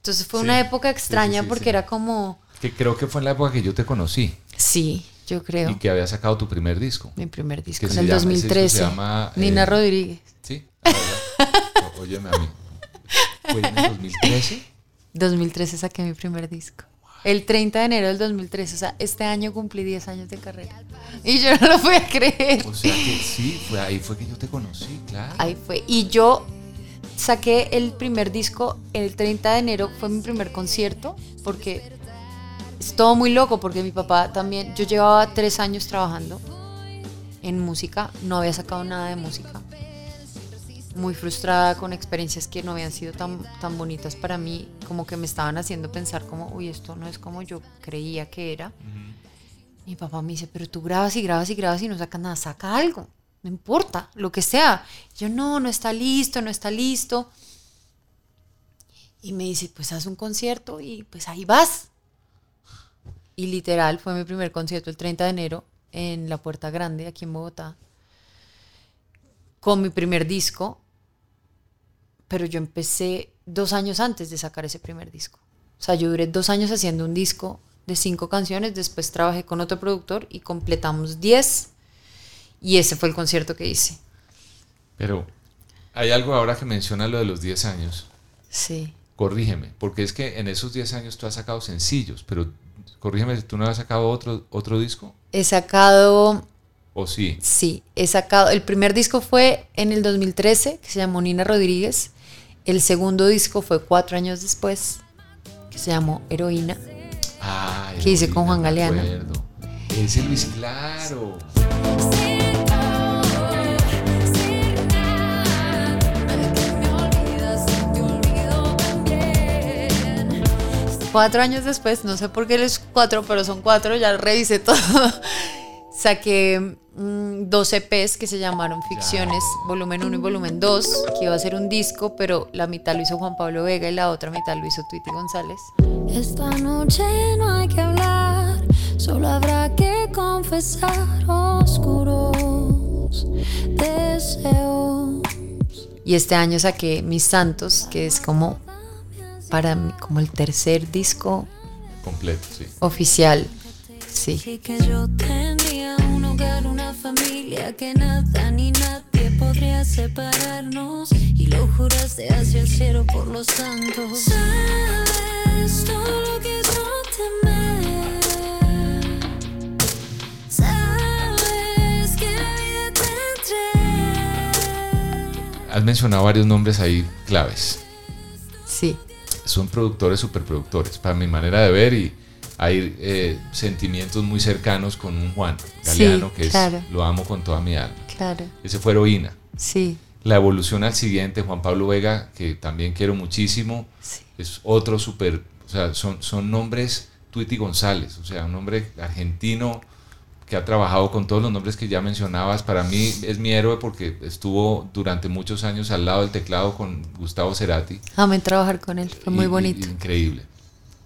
Entonces fue Sí, una época sí, extraña sí, porque era como, Que creo que fue en la época que yo te conocí sí, yo creo, y que había sacado tu primer disco. mi primer disco en el llama- ese disco 2013. se llama, Nina eh, Rodríguez. Sí. O- Óyeme a mí. ¿Fue en el 2013? 2013 saqué mi primer disco. El 30 de enero del 2013, o sea, este año cumplí 10 años de carrera. Y yo no lo podía creer. O sea que sí, fue ahí fue que yo te conocí, claro. Ahí fue. Y yo saqué el primer disco el 30 de enero, fue mi primer concierto, porque es todo muy loco, porque mi papá también, yo llevaba tres años trabajando en música, no había sacado nada de música. Muy frustrada con experiencias que no habían sido tan, tan bonitas para mí, como que me estaban haciendo pensar como, uy, esto no es como yo creía que era. Mi papá me dice, pero tú grabas y grabas y grabas y no sacas nada, saca algo, no importa, lo que sea. Yo, no, no está listo, no está listo. Y me dice, pues haz un concierto y pues ahí vas. Y literal, fue mi primer concierto el 30 de enero en la Puerta Grande, aquí en Bogotá, con mi primer disco, pero yo empecé dos años antes de sacar ese primer disco. O sea, yo duré dos años haciendo un disco de cinco canciones, después trabajé con otro productor y completamos diez, y ese fue el concierto que hice. Pero hay algo ahora que menciona lo de los 10 años. Sí. Corrígeme, porque es que en esos 10 años tú has sacado sencillos, pero corrígeme, ¿tú no has sacado otro, otro disco? He sacado, ¿O sí? sí, he sacado, el primer disco fue en el 2013, que se llamó Nina Rodríguez. El segundo disco fue cuatro años después, que se llamó Heroína. Ah, que hice con Juan Galeano. Ese Luis, claro. Cuatro años después, no sé por qué les cuatro, pero son cuatro, ya revisé (laughs) todo. Saqué mm, dos EPs que se llamaron Ficciones, volumen 1 y volumen 2, que iba a ser un disco, pero la mitad lo hizo Juan Pablo Vega y la otra mitad lo hizo Tweety González. Esta noche no hay que hablar, solo habrá que confesar oscuros deseos. Y este año saqué Mis Santos, que es como para mí como el tercer disco Completo, sí. oficial. Sí. Que yo tendría un hogar, una familia que nada ni nadie podría separarnos. Y lo juraste hacia el cielo por los santos. Sabes todo lo que yo temé. Sabes que la vida tendré. Has mencionado varios nombres ahí claves. Sí. Son productores, superproductores, para mi manera de ver y hay eh, sentimientos muy cercanos con un Juan Galeano Sí, que claro. es, lo amo con toda mi alma. Claro. Ese fue Heroína. Sí. La evolución al siguiente, Juan Pablo Vega, que también quiero muchísimo, es otro super, o sea, son, son nombres Tweety González, o sea, un hombre argentino que ha trabajado con todos los nombres que ya mencionabas. Para mí es mi héroe porque estuvo durante muchos años al lado del teclado con Gustavo Cerati. Amé trabajar con él, fue muy Y- y- bonito. increíble.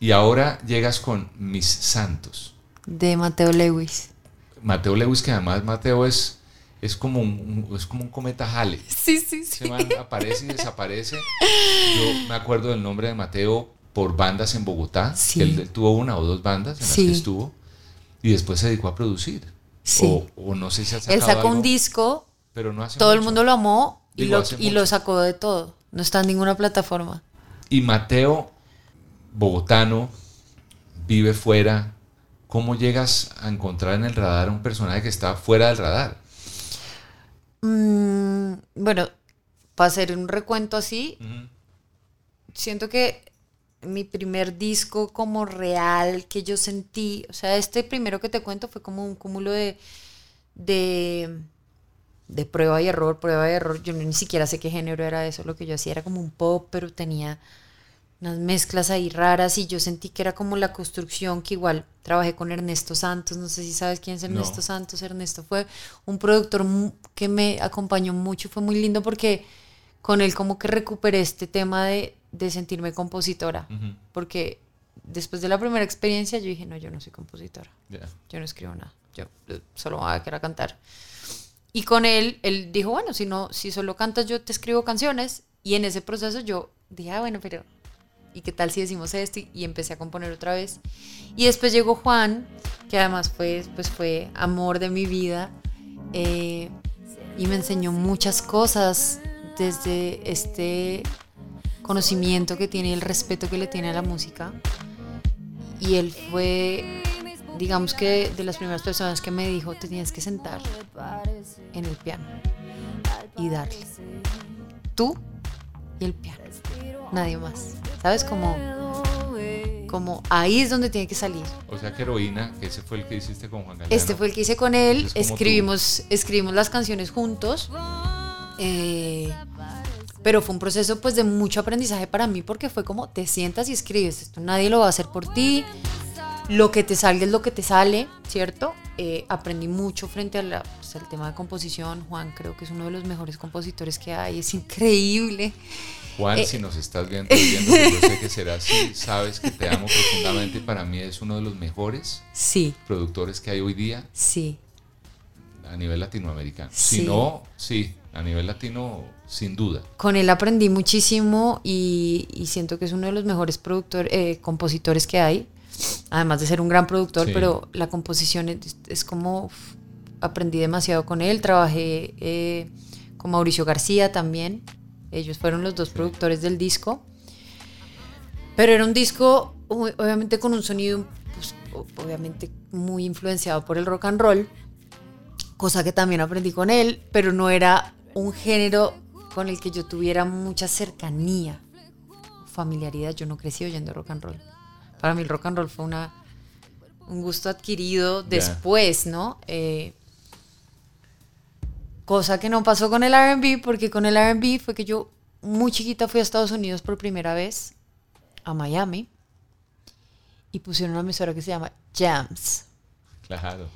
Y ahora llegas con Mis Santos. De Mateo Lewis. Mateo Lewis, que además Mateo es, es, como, un, es como un cometa Halley. Sí, sí, Ese man aparece y desaparece. Yo me acuerdo del nombre de Mateo por bandas en Bogotá. Sí. Que él, él tuvo una o dos bandas en las Sí. que estuvo. Y después se dedicó a producir. Sí. O, o no sé si ha sacado Él sacó un disco, Pero no hace todo el mundo lo amó y, lo, y lo sacó de todo. No está en ninguna plataforma. Y Mateo, bogotano, vive fuera. ¿Cómo llegas a encontrar en el radar a un personaje que está fuera del radar? Mm, bueno, para hacer un recuento así, siento que mi primer disco como real que yo sentí, o sea, este primero que te cuento fue como un cúmulo de, de, de prueba y error, prueba y error. Yo ni siquiera sé qué género era eso, lo que yo hacía era como un pop, pero tenía unas mezclas ahí raras y yo sentí que era como la construcción que igual trabajé con Ernesto Santos, no sé si sabes quién es Ernesto No. Santos, Ernesto fue un productor que me acompañó mucho, fue muy lindo porque con él como que recuperé este tema de, de sentirme compositora, porque después de la primera experiencia yo dije, no, yo no soy compositora, Ya. yo no escribo nada, yo eh, solo me voy a quedar a cantar. Y con él, él dijo, bueno, si no, si solo cantas yo te escribo canciones. Y en ese proceso yo dije, ah, bueno, pero ¿y qué tal si decimos esto? Y, y empecé a componer otra vez. Y después llegó Juan, que además fue, pues fue amor de mi vida. eh, y me enseñó muchas cosas desde este conocimiento que tiene y el respeto que le tiene a la música. Y él fue, digamos que de las primeras personas que me dijo, te tienes que sentar en el piano y darle. Tú y el piano. Nadie más. ¿Sabes? Como, como ahí es donde tiene que salir. O sea que Heroína, que ese fue el que hiciste con Juan Galeano. Este fue el que hice con él. Es Escribimos, escribimos las canciones juntos. Eh, pero fue un proceso pues de mucho aprendizaje para mí porque fue como te sientas y escribes. Esto nadie lo va a hacer por ti. Lo que te salga es lo que te sale, ¿cierto? Eh, aprendí mucho frente al tema de composición. Juan creo que es uno de los mejores compositores que hay. Es increíble. Juan, Eh, si nos estás viendo, que yo sé que será así, (laughs) sabes que te amo profundamente y para mí es uno de los mejores Sí, productores que hay hoy día sí. a nivel latinoamericano. Sí. Si no, sí, a nivel latino, sin duda. Con él aprendí muchísimo y, y siento que es uno de los mejores productor, eh, compositores que hay. Además de ser un gran productor, Sí. pero la composición es, es como... uf, aprendí demasiado con él. Trabajé eh, con Mauricio García también. Ellos fueron los dos productores del disco. Pero era un disco, obviamente, con un sonido, pues, obviamente, muy influenciado por el rock and roll cosa que también aprendí con él, pero no era un género con el que yo tuviera mucha cercanía, familiaridad. Yo no crecí oyendo rock and roll. Para mí el rock and roll fue una, un gusto adquirido después, ¿no? Eh, cosa que no pasó con el RB, porque con el RB fue que yo muy chiquita fui a Estados Unidos por primera vez, a Miami. y pusieron una emisora que se llama Jams. Claro.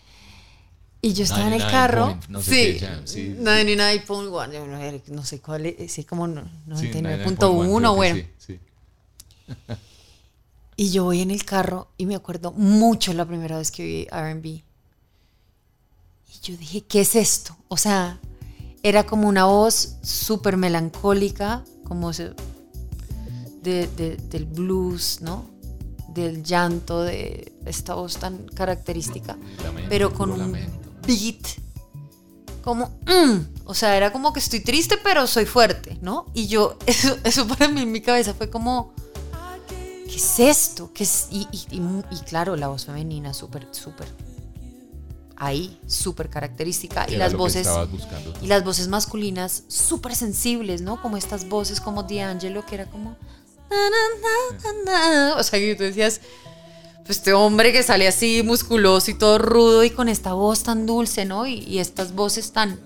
Y yo estaba en el 99 carro. no sé sí, sí. 99.1, yo no sé- no sé cuál es, sí, como no- Sí, 99.1, bueno. Sí, sí. (laughs) Y yo voy en el carro y me acuerdo mucho la primera vez que vi RB. Y yo dije, ¿qué es esto? O sea, era como una voz súper melancólica, como se- de- de- del blues, ¿no? Del llanto, de esta voz tan característica, Lamento, pero con un lamento. Beat como, mm, o sea, era como que estoy triste, pero soy fuerte, ¿no? Y yo, (laughs) eso, eso para mí en mi cabeza fue como, ¿qué es esto? ¿Qué es? Y, y- y- y claro, la voz femenina súper, súper, ahí, súper característica. Y las voces, buscando y las voces masculinas súper sensibles, ¿no? Como estas voces como D'Angelo, que era como, na, na, na, na, na. o sea, que tú decías, este hombre que sale así musculoso y todo rudo y con esta voz tan dulce, ¿no? Y, estas voces tan,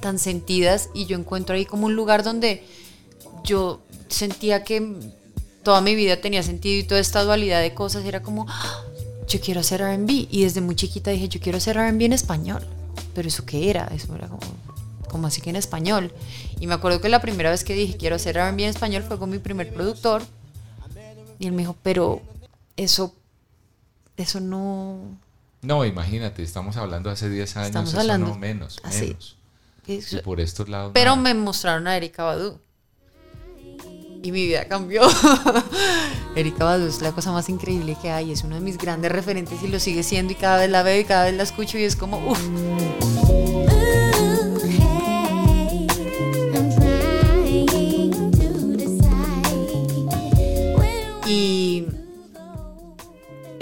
tan sentidas. Y yo encuentro ahí como un lugar donde yo sentía que toda mi vida tenía sentido y toda esta dualidad de cosas. Era como, "Ah, yo quiero hacer RB y desde muy chiquita dije, yo quiero hacer RB en español, pero eso qué era, eso era como, como así que en español. Y me acuerdo que la primera vez que dije, quiero hacer RB en español fue con mi primer productor. Y él me dijo, pero eso eso no. No, imagínate, estamos hablando hace 10 años, Estamos eso hablando no menos, así. menos. eso- Y por estos lados. pero nada. me mostraron a Erika Badu. Y mi vida cambió. (laughs) Erika Badu es la cosa más increíble que hay. Es uno de mis grandes referentes y lo sigue siendo. Y cada vez la veo y cada vez la escucho y es como, uff.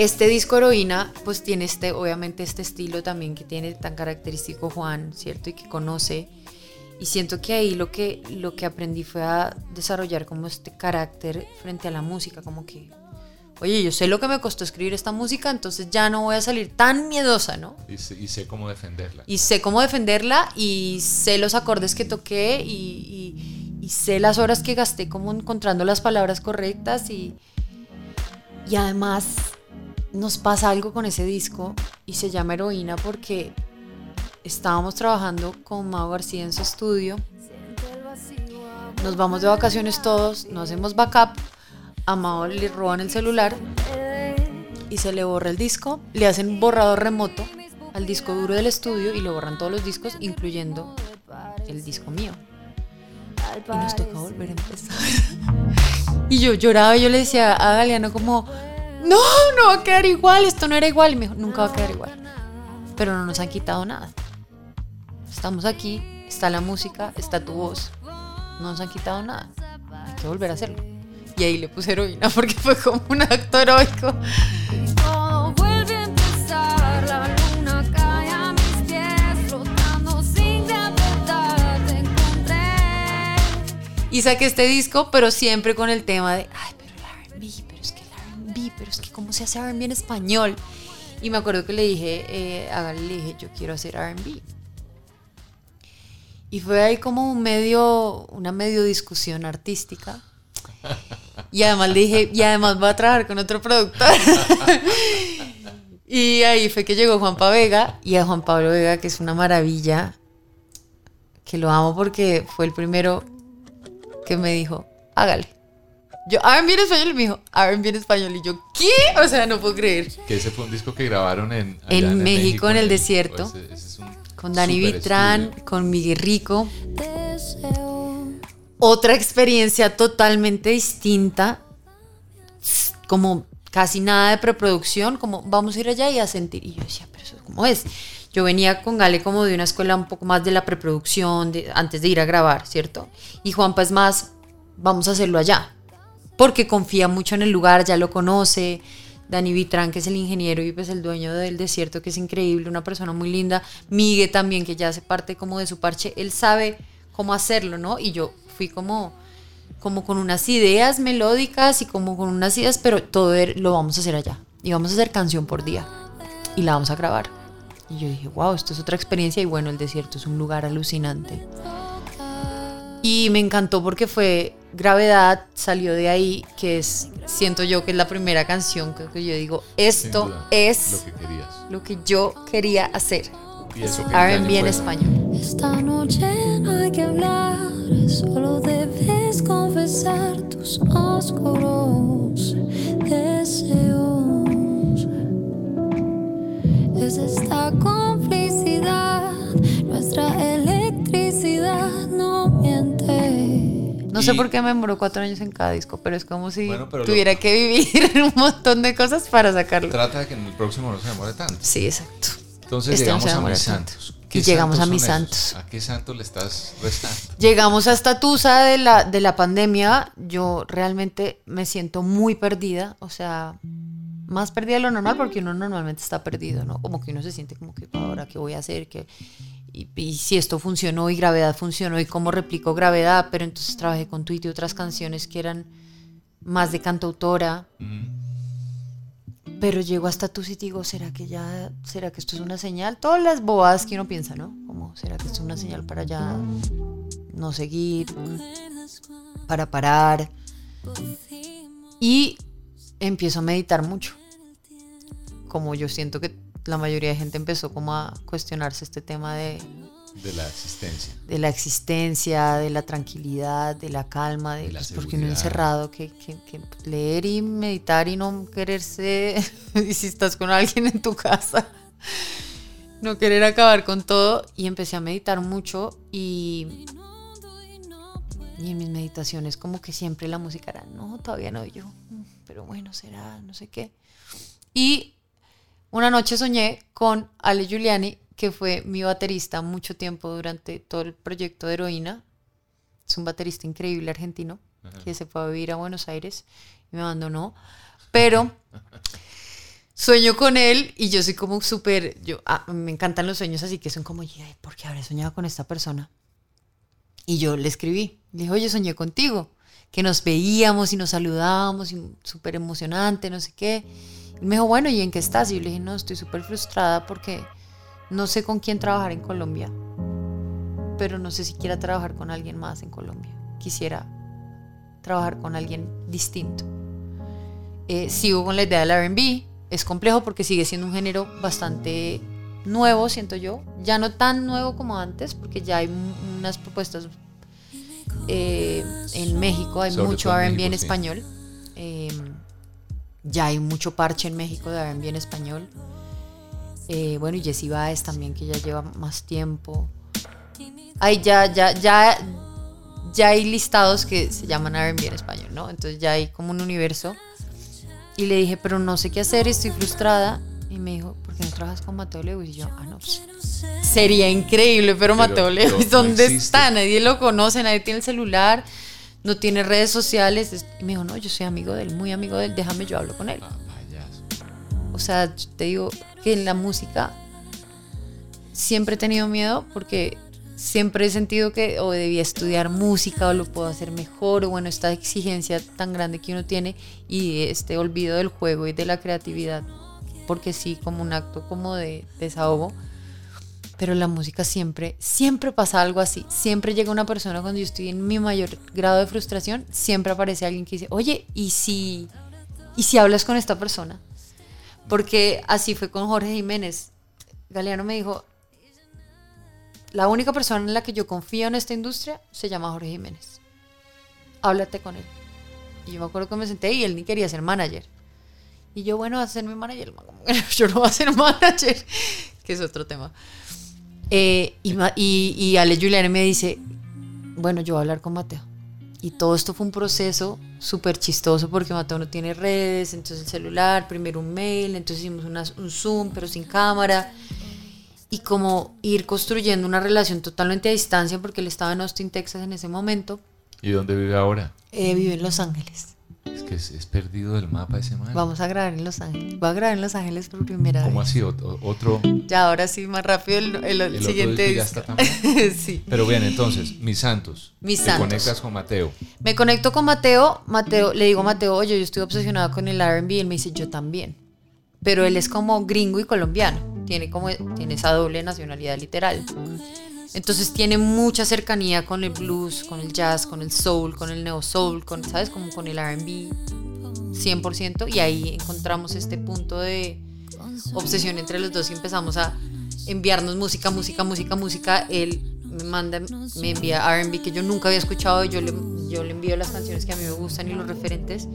Este disco Heroína, pues tiene este, obviamente este estilo también que tiene tan característico Juan, ¿cierto? Y que conoce. Y siento que ahí lo que, lo que aprendí fue a desarrollar como este carácter frente a la música, como que, oye, yo sé lo que me costó escribir esta música, entonces ya no voy a salir tan miedosa, ¿no? Y sé, y sé cómo defenderla. y sé cómo defenderla y sé los acordes que toqué y, y- y sé las horas que gasté como encontrando las palabras correctas y, y además nos pasa algo con ese disco y se llama Heroína porque estábamos trabajando con Mau García en su estudio nos vamos de vacaciones todos, no hacemos backup, a Mao le roban el celular y se le borra el disco, le hacen borrador remoto al disco duro del estudio y le borran todos los discos, incluyendo el disco mío. Y nos toca volver a empezar. (laughs) Y yo lloraba y yo le decía a Galeano como, no, no va a quedar igual, esto no era igual. Y me dijo, nunca va a quedar igual. Pero no nos han quitado nada. Estamos aquí, está la música, está tu voz. No nos han quitado nada. Hay que volver a hacerlo. Y ahí le puse heroína (laughs) porque fue como un acto heroico. Y saqué este disco, pero siempre con el tema de, ay, es que cómo se hace RB en español. Y me acuerdo que le dije, eh, a Gali le dije, yo quiero hacer RB. Y fue ahí como un medio, una medio discusión artística. Y además le dije, y además voy a trabajar con otro productor. (laughs) y ahí fue que llegó Juanpa Vega, y a Juan Pablo Vega, que es una maravilla, que lo amo porque fue el primero que me dijo, hágale. Yo, R&B en español, y me dijo, R&B en español. Y yo, ¿qué? O sea, no puedo creer. Que ese fue un disco que grabaron en, allá En México, en el desierto. Ese- ese es un Con Dani Vitrán, estudio. con Miguel Rico. Otra experiencia totalmente distinta. Como casi nada de preproducción, como vamos a ir allá y a sentir. Y yo decía, pero eso cómo es. Yo venía con Gale como de una escuela un poco más de la preproducción, de, antes de ir a grabar, ¿cierto? Y Juanpa es más, vamos a hacerlo allá. Porque confía mucho en el lugar, ya lo conoce. Dani Vitrán, que es el ingeniero y pues el dueño del desierto, que es increíble, una persona muy linda. Miguel también, que ya hace parte como de su parche. Él sabe cómo hacerlo, ¿no? Y yo fui como, como con unas ideas melódicas y como con unas ideas, pero todo er- lo vamos a hacer allá. Y vamos a hacer canción por día. Y la vamos a grabar. Y yo dije, wow, esto es otra experiencia. Y bueno, el desierto es un lugar alucinante. Y me encantó porque fue Gravedad, salió de ahí, que es siento yo que es la primera canción que, que yo digo, esto duda, es lo que querías. lo que yo quería hacer. ¿Y eso qué año R&B en fue? español. Esta noche no hay que hablar, solo debes confesar tus oscuros deseos. Es esta complicidad, nuestra electricidad no miente. No sé por qué me demoró cuatro años en cada disco, pero es como si Bueno, pero lo- tuviera que vivir (laughs) un montón de cosas para sacarlo. Trata de que en el próximo no se demore tanto. Sí, exacto. Entonces Este llegamos a mis tanto. santos. Y llegamos a mis santos. ¿A qué santo le estás rezando? Llegamos a esta tusa de la, de la pandemia. Yo realmente me siento muy perdida. O sea, más perdida de lo normal porque uno normalmente está perdido, ¿no? Como que uno se siente como que ahora qué voy a hacer, ¿Qué- y, y si esto funcionó y gravedad funcionó y cómo replico gravedad. Pero entonces trabajé con Tweet y otras canciones que eran más de cantautora. Pero llego hasta sitio y digo, ¿será que ya, será que esto es una señal? Todas las bobadas que uno piensa, ¿no? Como, ¿será que esto es una señal para ya no seguir, para parar? Y empiezo a meditar mucho. Como yo siento que la mayoría de gente empezó como a cuestionarse este tema de, De la existencia. de la existencia, de la tranquilidad, de la calma, de, De la pues, porque uno encerrado, que, que- que leer y meditar y no quererse, (laughs) y si estás con alguien en tu casa, (laughs) no querer acabar con todo. Y empecé a meditar mucho y, y en mis meditaciones como que siempre la música era, no, todavía no, yo, "Mm, pero bueno, será, no sé qué. Y una noche soñé con Ale Giuliani, que fue mi baterista mucho tiempo durante todo el proyecto de Heroína. Es un baterista increíble argentino que se fue a vivir a Buenos Aires y me abandonó. Pero (laughs) sueño con él y yo soy como súper, yo ah, me encantan los sueños así que son como, "Ay, ¿por qué habré soñado con esta persona? Y yo le escribí, le dije, oye, soñé contigo, que nos veíamos y nos saludábamos y súper emocionante, no sé qué. Y me dijo, bueno, ¿y en qué estás? Y yo le dije, no, estoy súper frustrada porque no sé con quién trabajar en Colombia, pero no sé si quiera trabajar con alguien más en Colombia. Quisiera trabajar con alguien distinto. Eh, sigo con la idea del RB, es complejo porque sigue siendo un género bastante nuevo, siento yo. Ya no tan nuevo como antes, porque ya hay unas propuestas eh, en México, hay Sobre mucho RB en sí. español. Eh, ya hay mucho parche en México de en español. Eh, bueno, y Jessie Baez también, que ya lleva más tiempo. Hay ya, ya, ya, ya hay listados que se llaman R&B en español, ¿no? Entonces ya hay como un universo. Y le dije, pero no sé qué hacer, estoy frustrada. Y me dijo, ¿por qué no trabajas con Mateo Lewis? Y yo, ah, no, pues, sería increíble, pero, Pero- Mateo Lewis, no ¿dónde existe. está? Nadie lo conoce, nadie tiene el celular, no tiene redes sociales. Es- Y me dijo, no, yo soy amigo de él, muy amigo de él, déjame, yo hablo con él. Ah. O sea, te digo que en la música siempre he tenido miedo porque siempre he sentido que o debía estudiar música o lo puedo hacer mejor o bueno, esta exigencia tan grande que uno tiene y este olvido del juego y de la creatividad porque sí, como un acto como de desahogo. Pero la música siempre, siempre pasa algo así. Siempre llega una persona cuando yo estoy en mi mayor grado de frustración, siempre aparece alguien que dice, oye, ¿y si, ¿y si hablas con esta persona? Porque así fue con Jorge Jiménez. Galeano me dijo, la única persona en la que yo confío en esta industria se llama Jorge Jiménez. Háblate con él. Y yo me acuerdo que me senté y él ni quería ser manager. Y yo, bueno, vas a ser mi manager. (laughs) Yo no voy a ser manager, (laughs) que es otro tema. Eh, y, y, y Ale Giuliani me dice, bueno, yo voy a hablar con Mateo. Y todo esto fue un proceso súper chistoso porque Mateo no tiene redes, entonces el celular, primero un mail, entonces hicimos una- un Zoom, pero sin cámara. Y como ir construyendo una relación totalmente a distancia porque él estaba en Austin, Texas en ese momento. ¿Y dónde vive ahora? Eh, vive en Los Ángeles. Es que es, es perdido del mapa ese man. Vamos a grabar en Los Ángeles. Voy a grabar en Los Ángeles por primera ¿Cómo vez. así? Ot- Otro. Ya, ahora sí, más rápido el, el- siguiente ya está (laughs) también. sí. Pero bien, entonces, mis santos. Mis Te santos. conectas con Mateo. Me conecto con Mateo, Mateo, le digo a Mateo, oye, yo estoy obsesionada con el R&B, y él me dice, yo también. Pero él es como gringo y colombiano, tiene como tiene esa doble nacionalidad literal. Entonces tiene mucha cercanía con el blues, con el jazz, con el soul, con el neo soul, con sabes, como con el R&B. 100% y ahí encontramos este punto de obsesión entre los dos y empezamos a enviarnos música, música, música, música. Él me manda, me envía RB que yo nunca había escuchado, yo le, yo le envío las canciones que a mí me gustan y los referentes.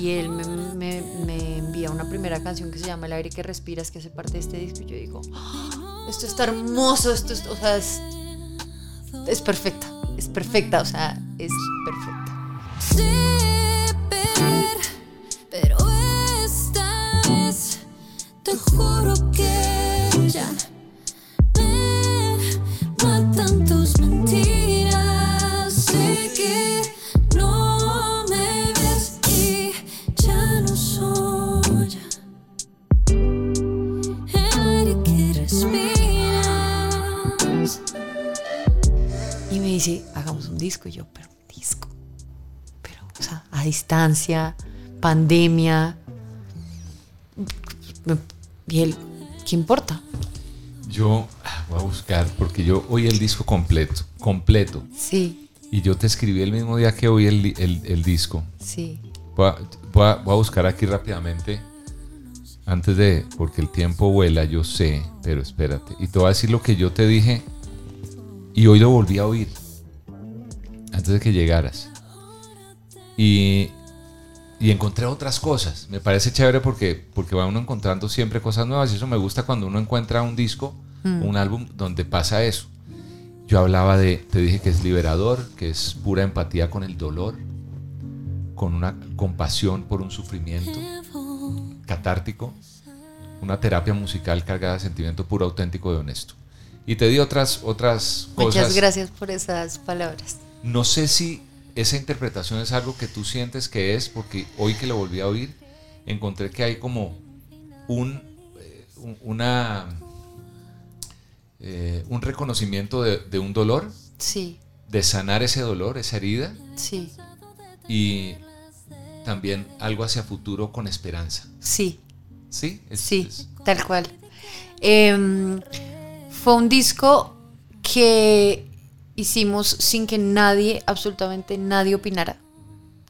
Y él me, envía una primera canción que se llama El aire que respiras, que hace parte de este disco. Y yo digo, "Ah, esto está hermoso, esto es, o sea, es, es perfecta, es perfecta, o sea, es perfecta. te juro que ya me matan tus mentiras. Sé que me dice, hagamos un disco. Y yo, pero un disco. Pero, o sea, a distancia, pandemia. Y él, ¿qué importa? Yo ah, voy a buscar, porque yo oí el disco completo, completo. Sí, Y yo te escribí el mismo día que oí el, el- el disco. sí. Voy a, voy a- voy a buscar aquí rápidamente, antes de, porque el tiempo vuela, yo sé, pero espérate. Y te voy a decir lo que yo te dije, y hoy lo volví a oír, antes de que llegaras. Y, y encontré otras cosas. Me parece chévere porque, porque va uno encontrando siempre cosas nuevas, y eso me gusta cuando uno encuentra un disco, Mm. un álbum donde pasa eso. Yo hablaba de, te dije que es liberador, que es pura empatía con el dolor, con una compasión por un sufrimiento catártico, una terapia musical cargada de sentimiento puro, auténtico y honesto. Y te di otras, otras cosas. Muchas gracias por esas palabras. No sé si esa interpretación es algo que tú sientes que es, porque hoy que lo volví a oír, encontré que hay como un, eh, una, eh, un reconocimiento de, de un dolor, Sí, de sanar ese dolor, esa herida, sí, y también algo hacia futuro con esperanza. sí. ¿Sí? Es- Sí, es- tal cual. Em, fue un disco que hicimos sin que nadie, absolutamente nadie opinara.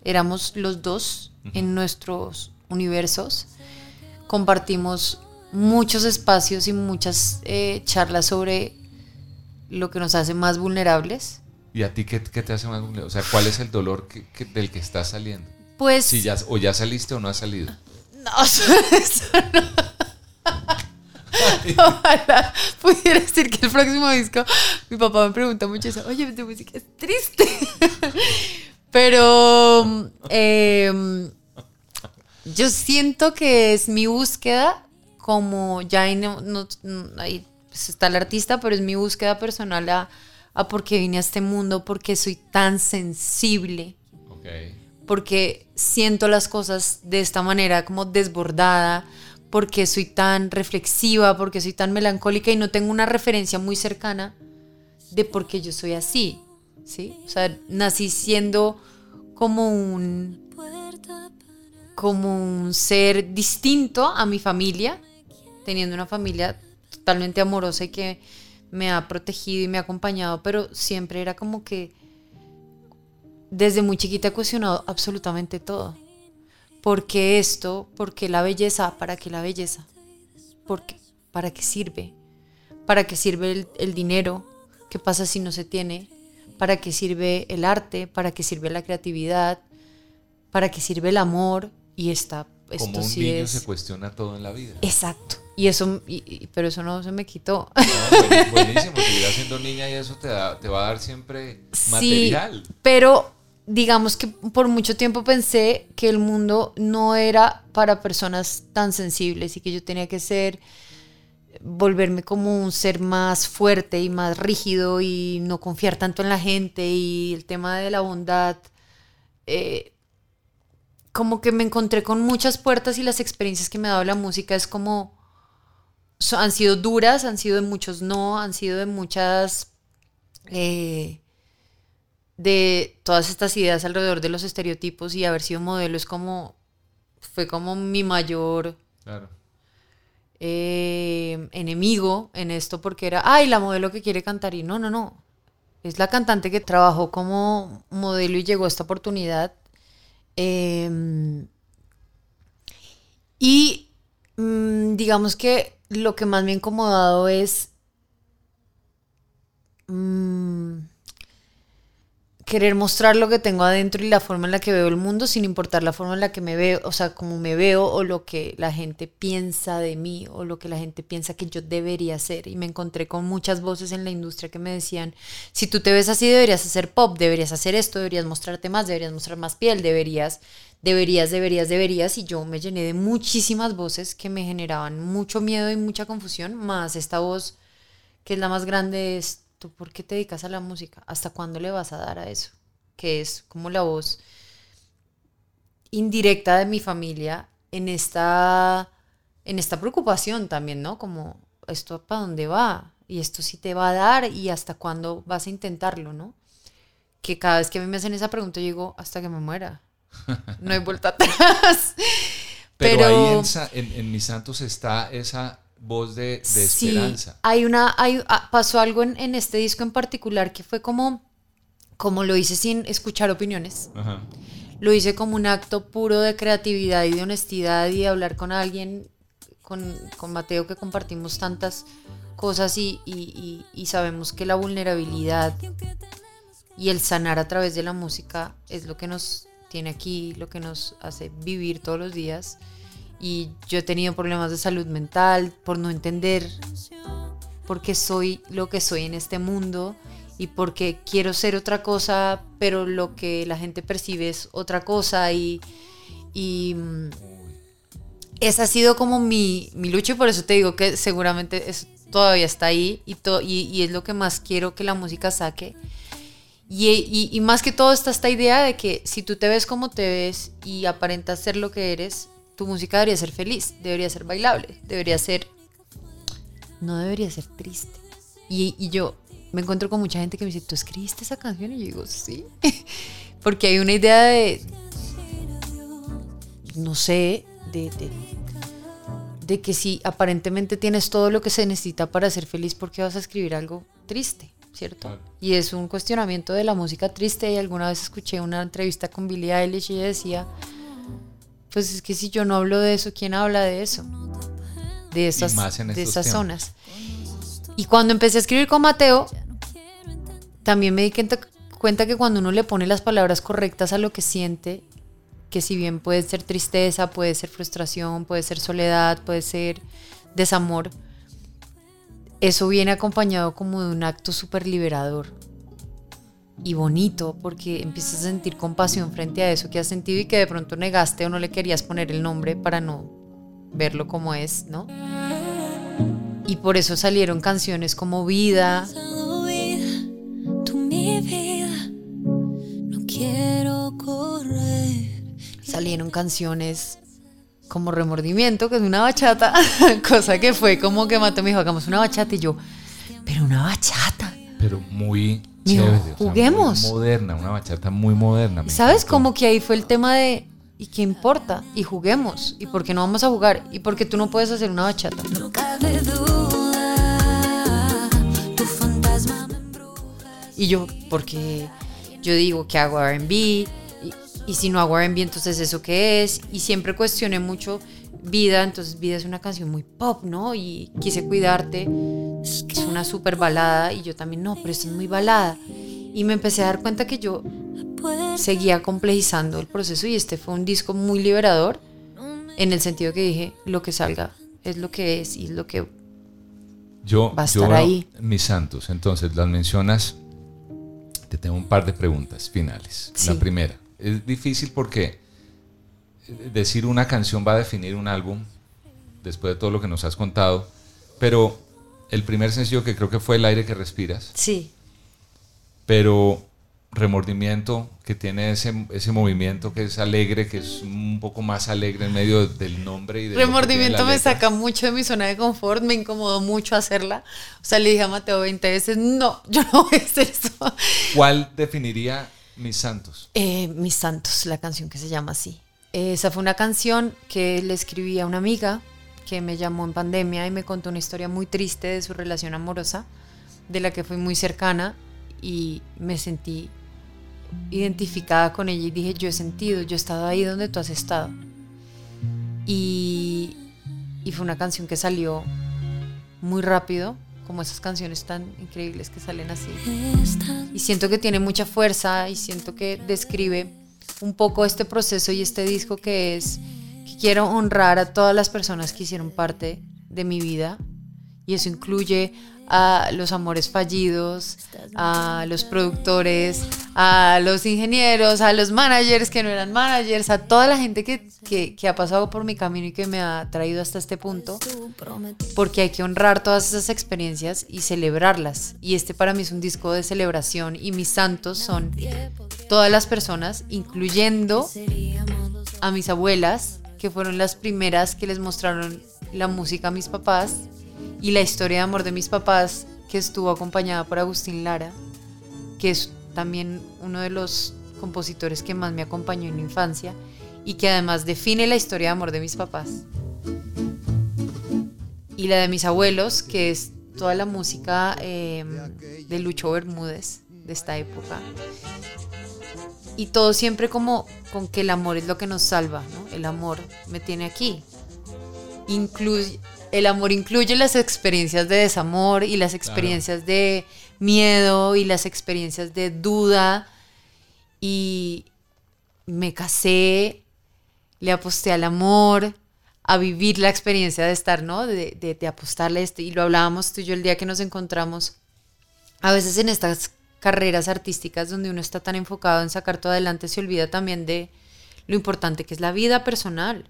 Éramos los dos en nuestros universos. Compartimos muchos espacios y muchas eh, charlas sobre lo que nos hace más vulnerables. ¿Y a ti qué, qué te hace más vulnerable? O sea, ¿cuál es el dolor que- que- del que estás saliendo? Pues Si ya, o ya saliste o no has salido. No, (laughs) eso no. (laughs) Ojalá pudiera decir que el próximo disco, mi papá me pregunta mucho eso, oye, tu música es triste. (laughs) Pero em, yo siento que es mi búsqueda, como ya ahí, no, no- ahí pues está el artista, pero es mi búsqueda personal a, a por qué vine a este mundo, porque soy tan sensible Ok. porque siento las cosas de esta manera como desbordada, porque soy tan reflexiva, porque soy tan melancólica y no tengo una referencia muy cercana de por qué yo soy así, ¿sí? O sea, nací siendo como un como un ser distinto a mi familia, teniendo una familia totalmente amorosa y que me ha protegido y me ha acompañado, pero siempre era como que desde muy chiquita he cuestionado absolutamente todo. ¿Por qué esto? ¿Por qué la belleza? ¿Para qué la belleza? ¿Por qué? ¿Para qué sirve? ¿Para qué sirve el, el dinero? ¿Qué pasa si no se tiene? ¿Para qué sirve el arte? ¿Para qué sirve la creatividad? ¿Para qué sirve el amor? Y esta, esto Como un sí niño es... se cuestiona todo en la vida. Exacto. Y eso, y- y- pero eso no se me quitó. No, buen- buenísimo, seguirás siendo niña y eso te, da- te va a dar siempre material. Sí, pero digamos que por mucho tiempo pensé que el mundo no era para personas tan sensibles y que yo tenía que ser, volverme como un ser más fuerte y más rígido y no confiar tanto en la gente y el tema de la bondad. eh, como que me encontré con muchas puertas y las experiencias que me ha dado la música es como han sido duras, han sido de muchos no, han sido de muchas eh, de todas estas ideas alrededor de los estereotipos y haber sido modelo es como fue como mi mayor Claro. eh, enemigo en esto porque era, ay, la modelo que quiere cantar y no, no, no. Es la cantante que trabajó como modelo y llegó a esta oportunidad. eh, Y mm, digamos que lo que más me ha incomodado es mm, querer mostrar lo que tengo adentro y la forma en la que veo el mundo sin importar la forma en la que me veo, o sea, como me veo o lo que la gente piensa de mí o lo que la gente piensa que yo debería ser. Y me encontré con muchas voces en la industria que me decían, si tú te ves así deberías hacer pop, deberías hacer esto, deberías mostrarte más, deberías mostrar más piel, deberías, deberías, deberías, deberías. Y yo me llené de muchísimas voces que me generaban mucho miedo y mucha confusión, más esta voz que es la más grande es ¿tú por qué te dedicas a la música? ¿Hasta cuándo le vas a dar a eso? Que es como la voz indirecta de mi familia en esta, en esta preocupación también, ¿no? Como, ¿esto para dónde va? Y esto sí te va a dar y hasta cuándo vas a intentarlo, ¿no? Que cada vez que a mí me hacen esa pregunta, yo digo, hasta que me muera. No hay vuelta (laughs) atrás. Pero, ahí en, en Mis Santos está esa voz de, de esperanza. Hay una, hay, ah, pasó algo en, en, este disco en particular que fue como, como lo hice sin escuchar opiniones. Lo hice como un acto puro de creatividad y de honestidad y de hablar con alguien, con, con Mateo, que compartimos tantas cosas y, y, y, sabemos que la vulnerabilidad y el sanar a través de la música es lo que nos tiene aquí, lo que nos hace vivir todos los días y yo he tenido problemas de salud mental por no entender por qué soy lo que soy en este mundo y porque quiero ser otra cosa, pero lo que la gente percibe es otra cosa y, y mm, esa ha sido como mi, mi, lucha y por eso te digo que seguramente es, todavía está ahí y, y, y, es lo que más quiero que la música saque. Y, y, más que todo está esta idea de que si tú te ves como te ves y aparentas ser lo que eres, tu música debería ser feliz, debería ser bailable, debería ser... No debería ser triste. Y, yo me encuentro con mucha gente que me dice, ¿tú escribiste esa canción? Y yo digo, sí. (laughs) Porque hay una idea de... No sé, de, de, de que si aparentemente tienes todo lo que se necesita para ser feliz, ¿por qué vas a escribir algo triste? ¿Cierto? Y es un cuestionamiento de la música triste. Y alguna vez escuché una entrevista con Billie Eilish y ella decía, pues es que si yo no hablo de eso, ¿quién habla de eso? De esas, de esas zonas. Y cuando empecé a escribir con Mateo, también me di cuenta que cuando uno le pone las palabras correctas a lo que siente, que si bien puede ser tristeza, puede ser frustración, puede ser soledad, puede ser desamor, eso viene acompañado como de un acto súper liberador y bonito porque empiezas a sentir compasión frente a eso que has sentido y que de pronto negaste o no le querías poner el nombre para no verlo como es, ¿no? Y por eso salieron canciones como Vida. Salieron canciones como Remordimiento, que es una bachata, (laughs) cosa que fue como que Mato me dijo, hagamos una bachata y yo, pero una bachata. Pero muy juguemos. moderna, una bachata muy moderna. ¿Sabes? Como que ahí fue el tema de, ¿y qué importa? Y juguemos. ¿Y por qué no vamos a jugar? ¿Y por qué tú no puedes hacer una bachata? Y yo, porque yo digo que hago RB, y, y si no hago RB, entonces ¿eso qué es? Y siempre cuestioné mucho Vida, entonces Vida es una canción muy pop, ¿no? Y quise cuidarte, es una súper balada, y yo también, no, pero esto es muy balada. Y me empecé a dar cuenta que yo seguía complejizando el proceso y este fue un disco muy liberador en el sentido que dije, lo que salga es lo que es y es lo que yo, va a estar ahí. Mis santos, entonces las mencionas, te tengo un par de preguntas finales. La primera, es difícil porque decir una canción va a definir un álbum, después de todo lo que nos has contado, pero el primer sencillo que creo que fue El aire que respiras. Sí. Pero remordimiento, que tiene ese, ese movimiento que es alegre, que es un poco más alegre en medio del nombre y de Remordimiento me saca mucho de mi zona de confort, me incomodó mucho hacerla. O sea, le dije a Mateo 20 veces, no, yo no voy a hacer eso. ¿Cuál definiría Mis Santos? Eh, Mis Santos, la canción que se llama así. Esa fue una canción que le escribí a una amiga que me llamó en pandemia y me contó una historia muy triste de su relación amorosa, de la que fui muy cercana y me sentí identificada con ella y dije, yo he sentido, yo he estado ahí donde tú has estado. Y, y fue una canción que salió muy rápido, como esas canciones tan increíbles que salen así. Y siento que tiene mucha fuerza y siento que describe un poco este proceso y este disco que es que quiero honrar a todas las personas que hicieron parte de mi vida y eso incluye a los amores fallidos, a los productores, a los ingenieros, a los managers que no eran managers, a toda la gente que, que, que, ha pasado por mi camino y que me ha traído hasta este punto, porque hay que honrar todas esas experiencias y celebrarlas. Y este para mí es un disco de celebración y mis santos son todas las personas, incluyendo a mis abuelas, que fueron las primeras que les mostraron la música a mis papás y la historia de amor de mis papás, que estuvo acompañada por Agustín Lara, que es también uno de los compositores que más me acompañó en mi infancia y que además define la historia de amor de mis papás. Y la de mis abuelos, que es toda la música eh, de Lucho Bermúdez de esta época. Y todo siempre como con que el amor es lo que nos salva. El amor me tiene aquí. Incluye, el amor incluye las experiencias de desamor y las experiencias de miedo y las experiencias de duda. Y me casé, le aposté al amor, a vivir la experiencia de estar, ¿no? De, de, de apostarle esto. Y lo hablábamos tú y yo el día que nos encontramos. A veces en estas carreras artísticas donde uno está tan enfocado en sacar todo adelante, se olvida también de lo importante que es la vida personal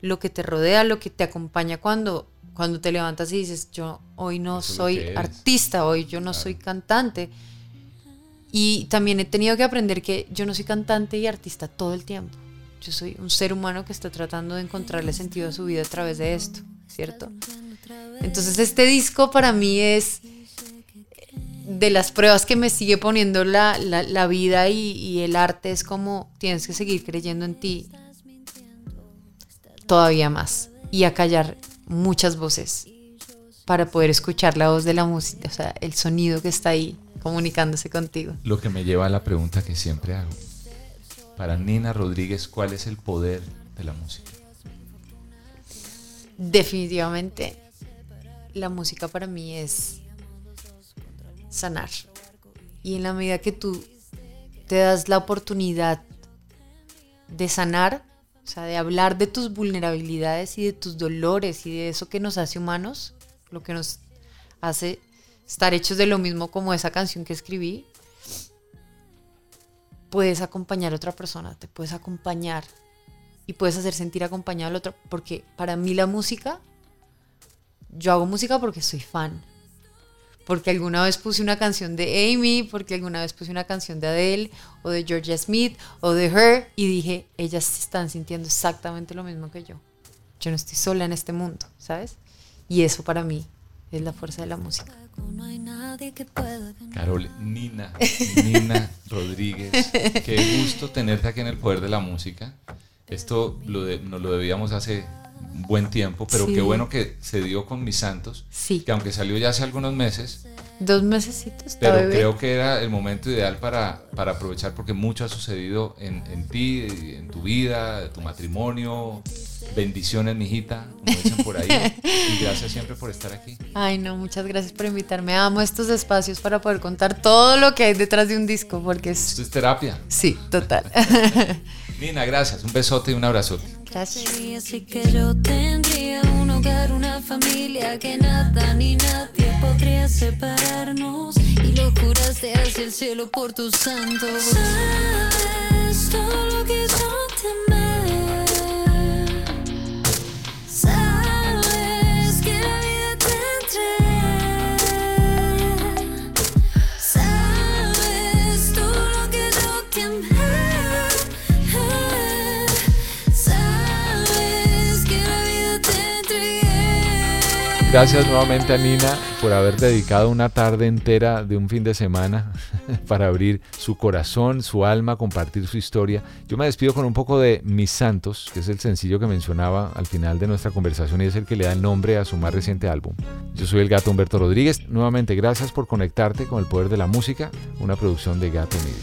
lo que te rodea, lo que te acompaña cuando, cuando te levantas y dices, yo hoy no Eso soy artista, hoy yo no claro. soy cantante. Y también he tenido que aprender que yo no soy cantante y artista todo el tiempo. Yo soy un ser humano que está tratando de encontrarle sentido a su vida a través de esto, ¿cierto? Entonces este disco para mí es de las pruebas que me sigue poniendo la, la, la vida y, y el arte es como tienes que seguir creyendo en ti todavía más y a callar muchas voces para poder escuchar la voz de la música, o sea, el sonido que está ahí comunicándose contigo. Lo que me lleva a la pregunta que siempre hago. Para Nina Rodríguez, ¿cuál es el poder de la música? Definitivamente, la música para mí es sanar. Y en la medida que tú te das la oportunidad de sanar, o sea, de hablar de tus vulnerabilidades y de tus dolores y de eso que nos hace humanos, lo que nos hace estar hechos de lo mismo como esa canción que escribí, puedes acompañar a otra persona, te puedes acompañar y puedes hacer sentir acompañado al otro, porque para mí la música, yo hago música porque soy fan, porque alguna vez puse una canción de Amy, porque alguna vez puse una canción de Adele o de Georgia Smith o de Her y dije, ellas están sintiendo exactamente lo mismo que yo. Yo no estoy sola en este mundo, ¿sabes? Y eso para mí es la fuerza de la música. Carol, Nina, Nina Rodríguez, qué gusto tenerte aquí en el Poder de la Música. Esto lo de, nos lo debíamos hace buen tiempo, pero sí. qué bueno que se dio con Mis Santos, sí. que aunque salió ya hace algunos meses. Dos mesecitos. Pero bebé. creo que era el momento ideal para, para aprovechar porque mucho ha sucedido en, en ti, en tu vida, tu matrimonio. Bendiciones, mijita, como dicen por ahí. y (laughs) gracias siempre por estar aquí. Ay, no, muchas gracias por invitarme. Amo estos espacios para poder contar todo lo que hay detrás de un disco, porque es... Esto es terapia. Sí, total. (laughs) Nina, gracias. Un besote y un abrazote. Gracias. Así que yo tendría un hogar, una familia que nada ni nadie podría separarnos. Y lo juraste hacia el cielo por tus santos. Sabes todo lo que yo te Gracias nuevamente a Nina por haber dedicado una tarde entera de un fin de semana (laughs) para abrir su corazón, su alma, compartir su historia. Yo me despido con un poco de Mis Santos, que es el sencillo que mencionaba al final de nuestra conversación y es el que le da el nombre a su más reciente álbum. Yo soy el gato Humberto Rodríguez. Nuevamente, gracias por conectarte con el poder de la música, una producción de Gato Media.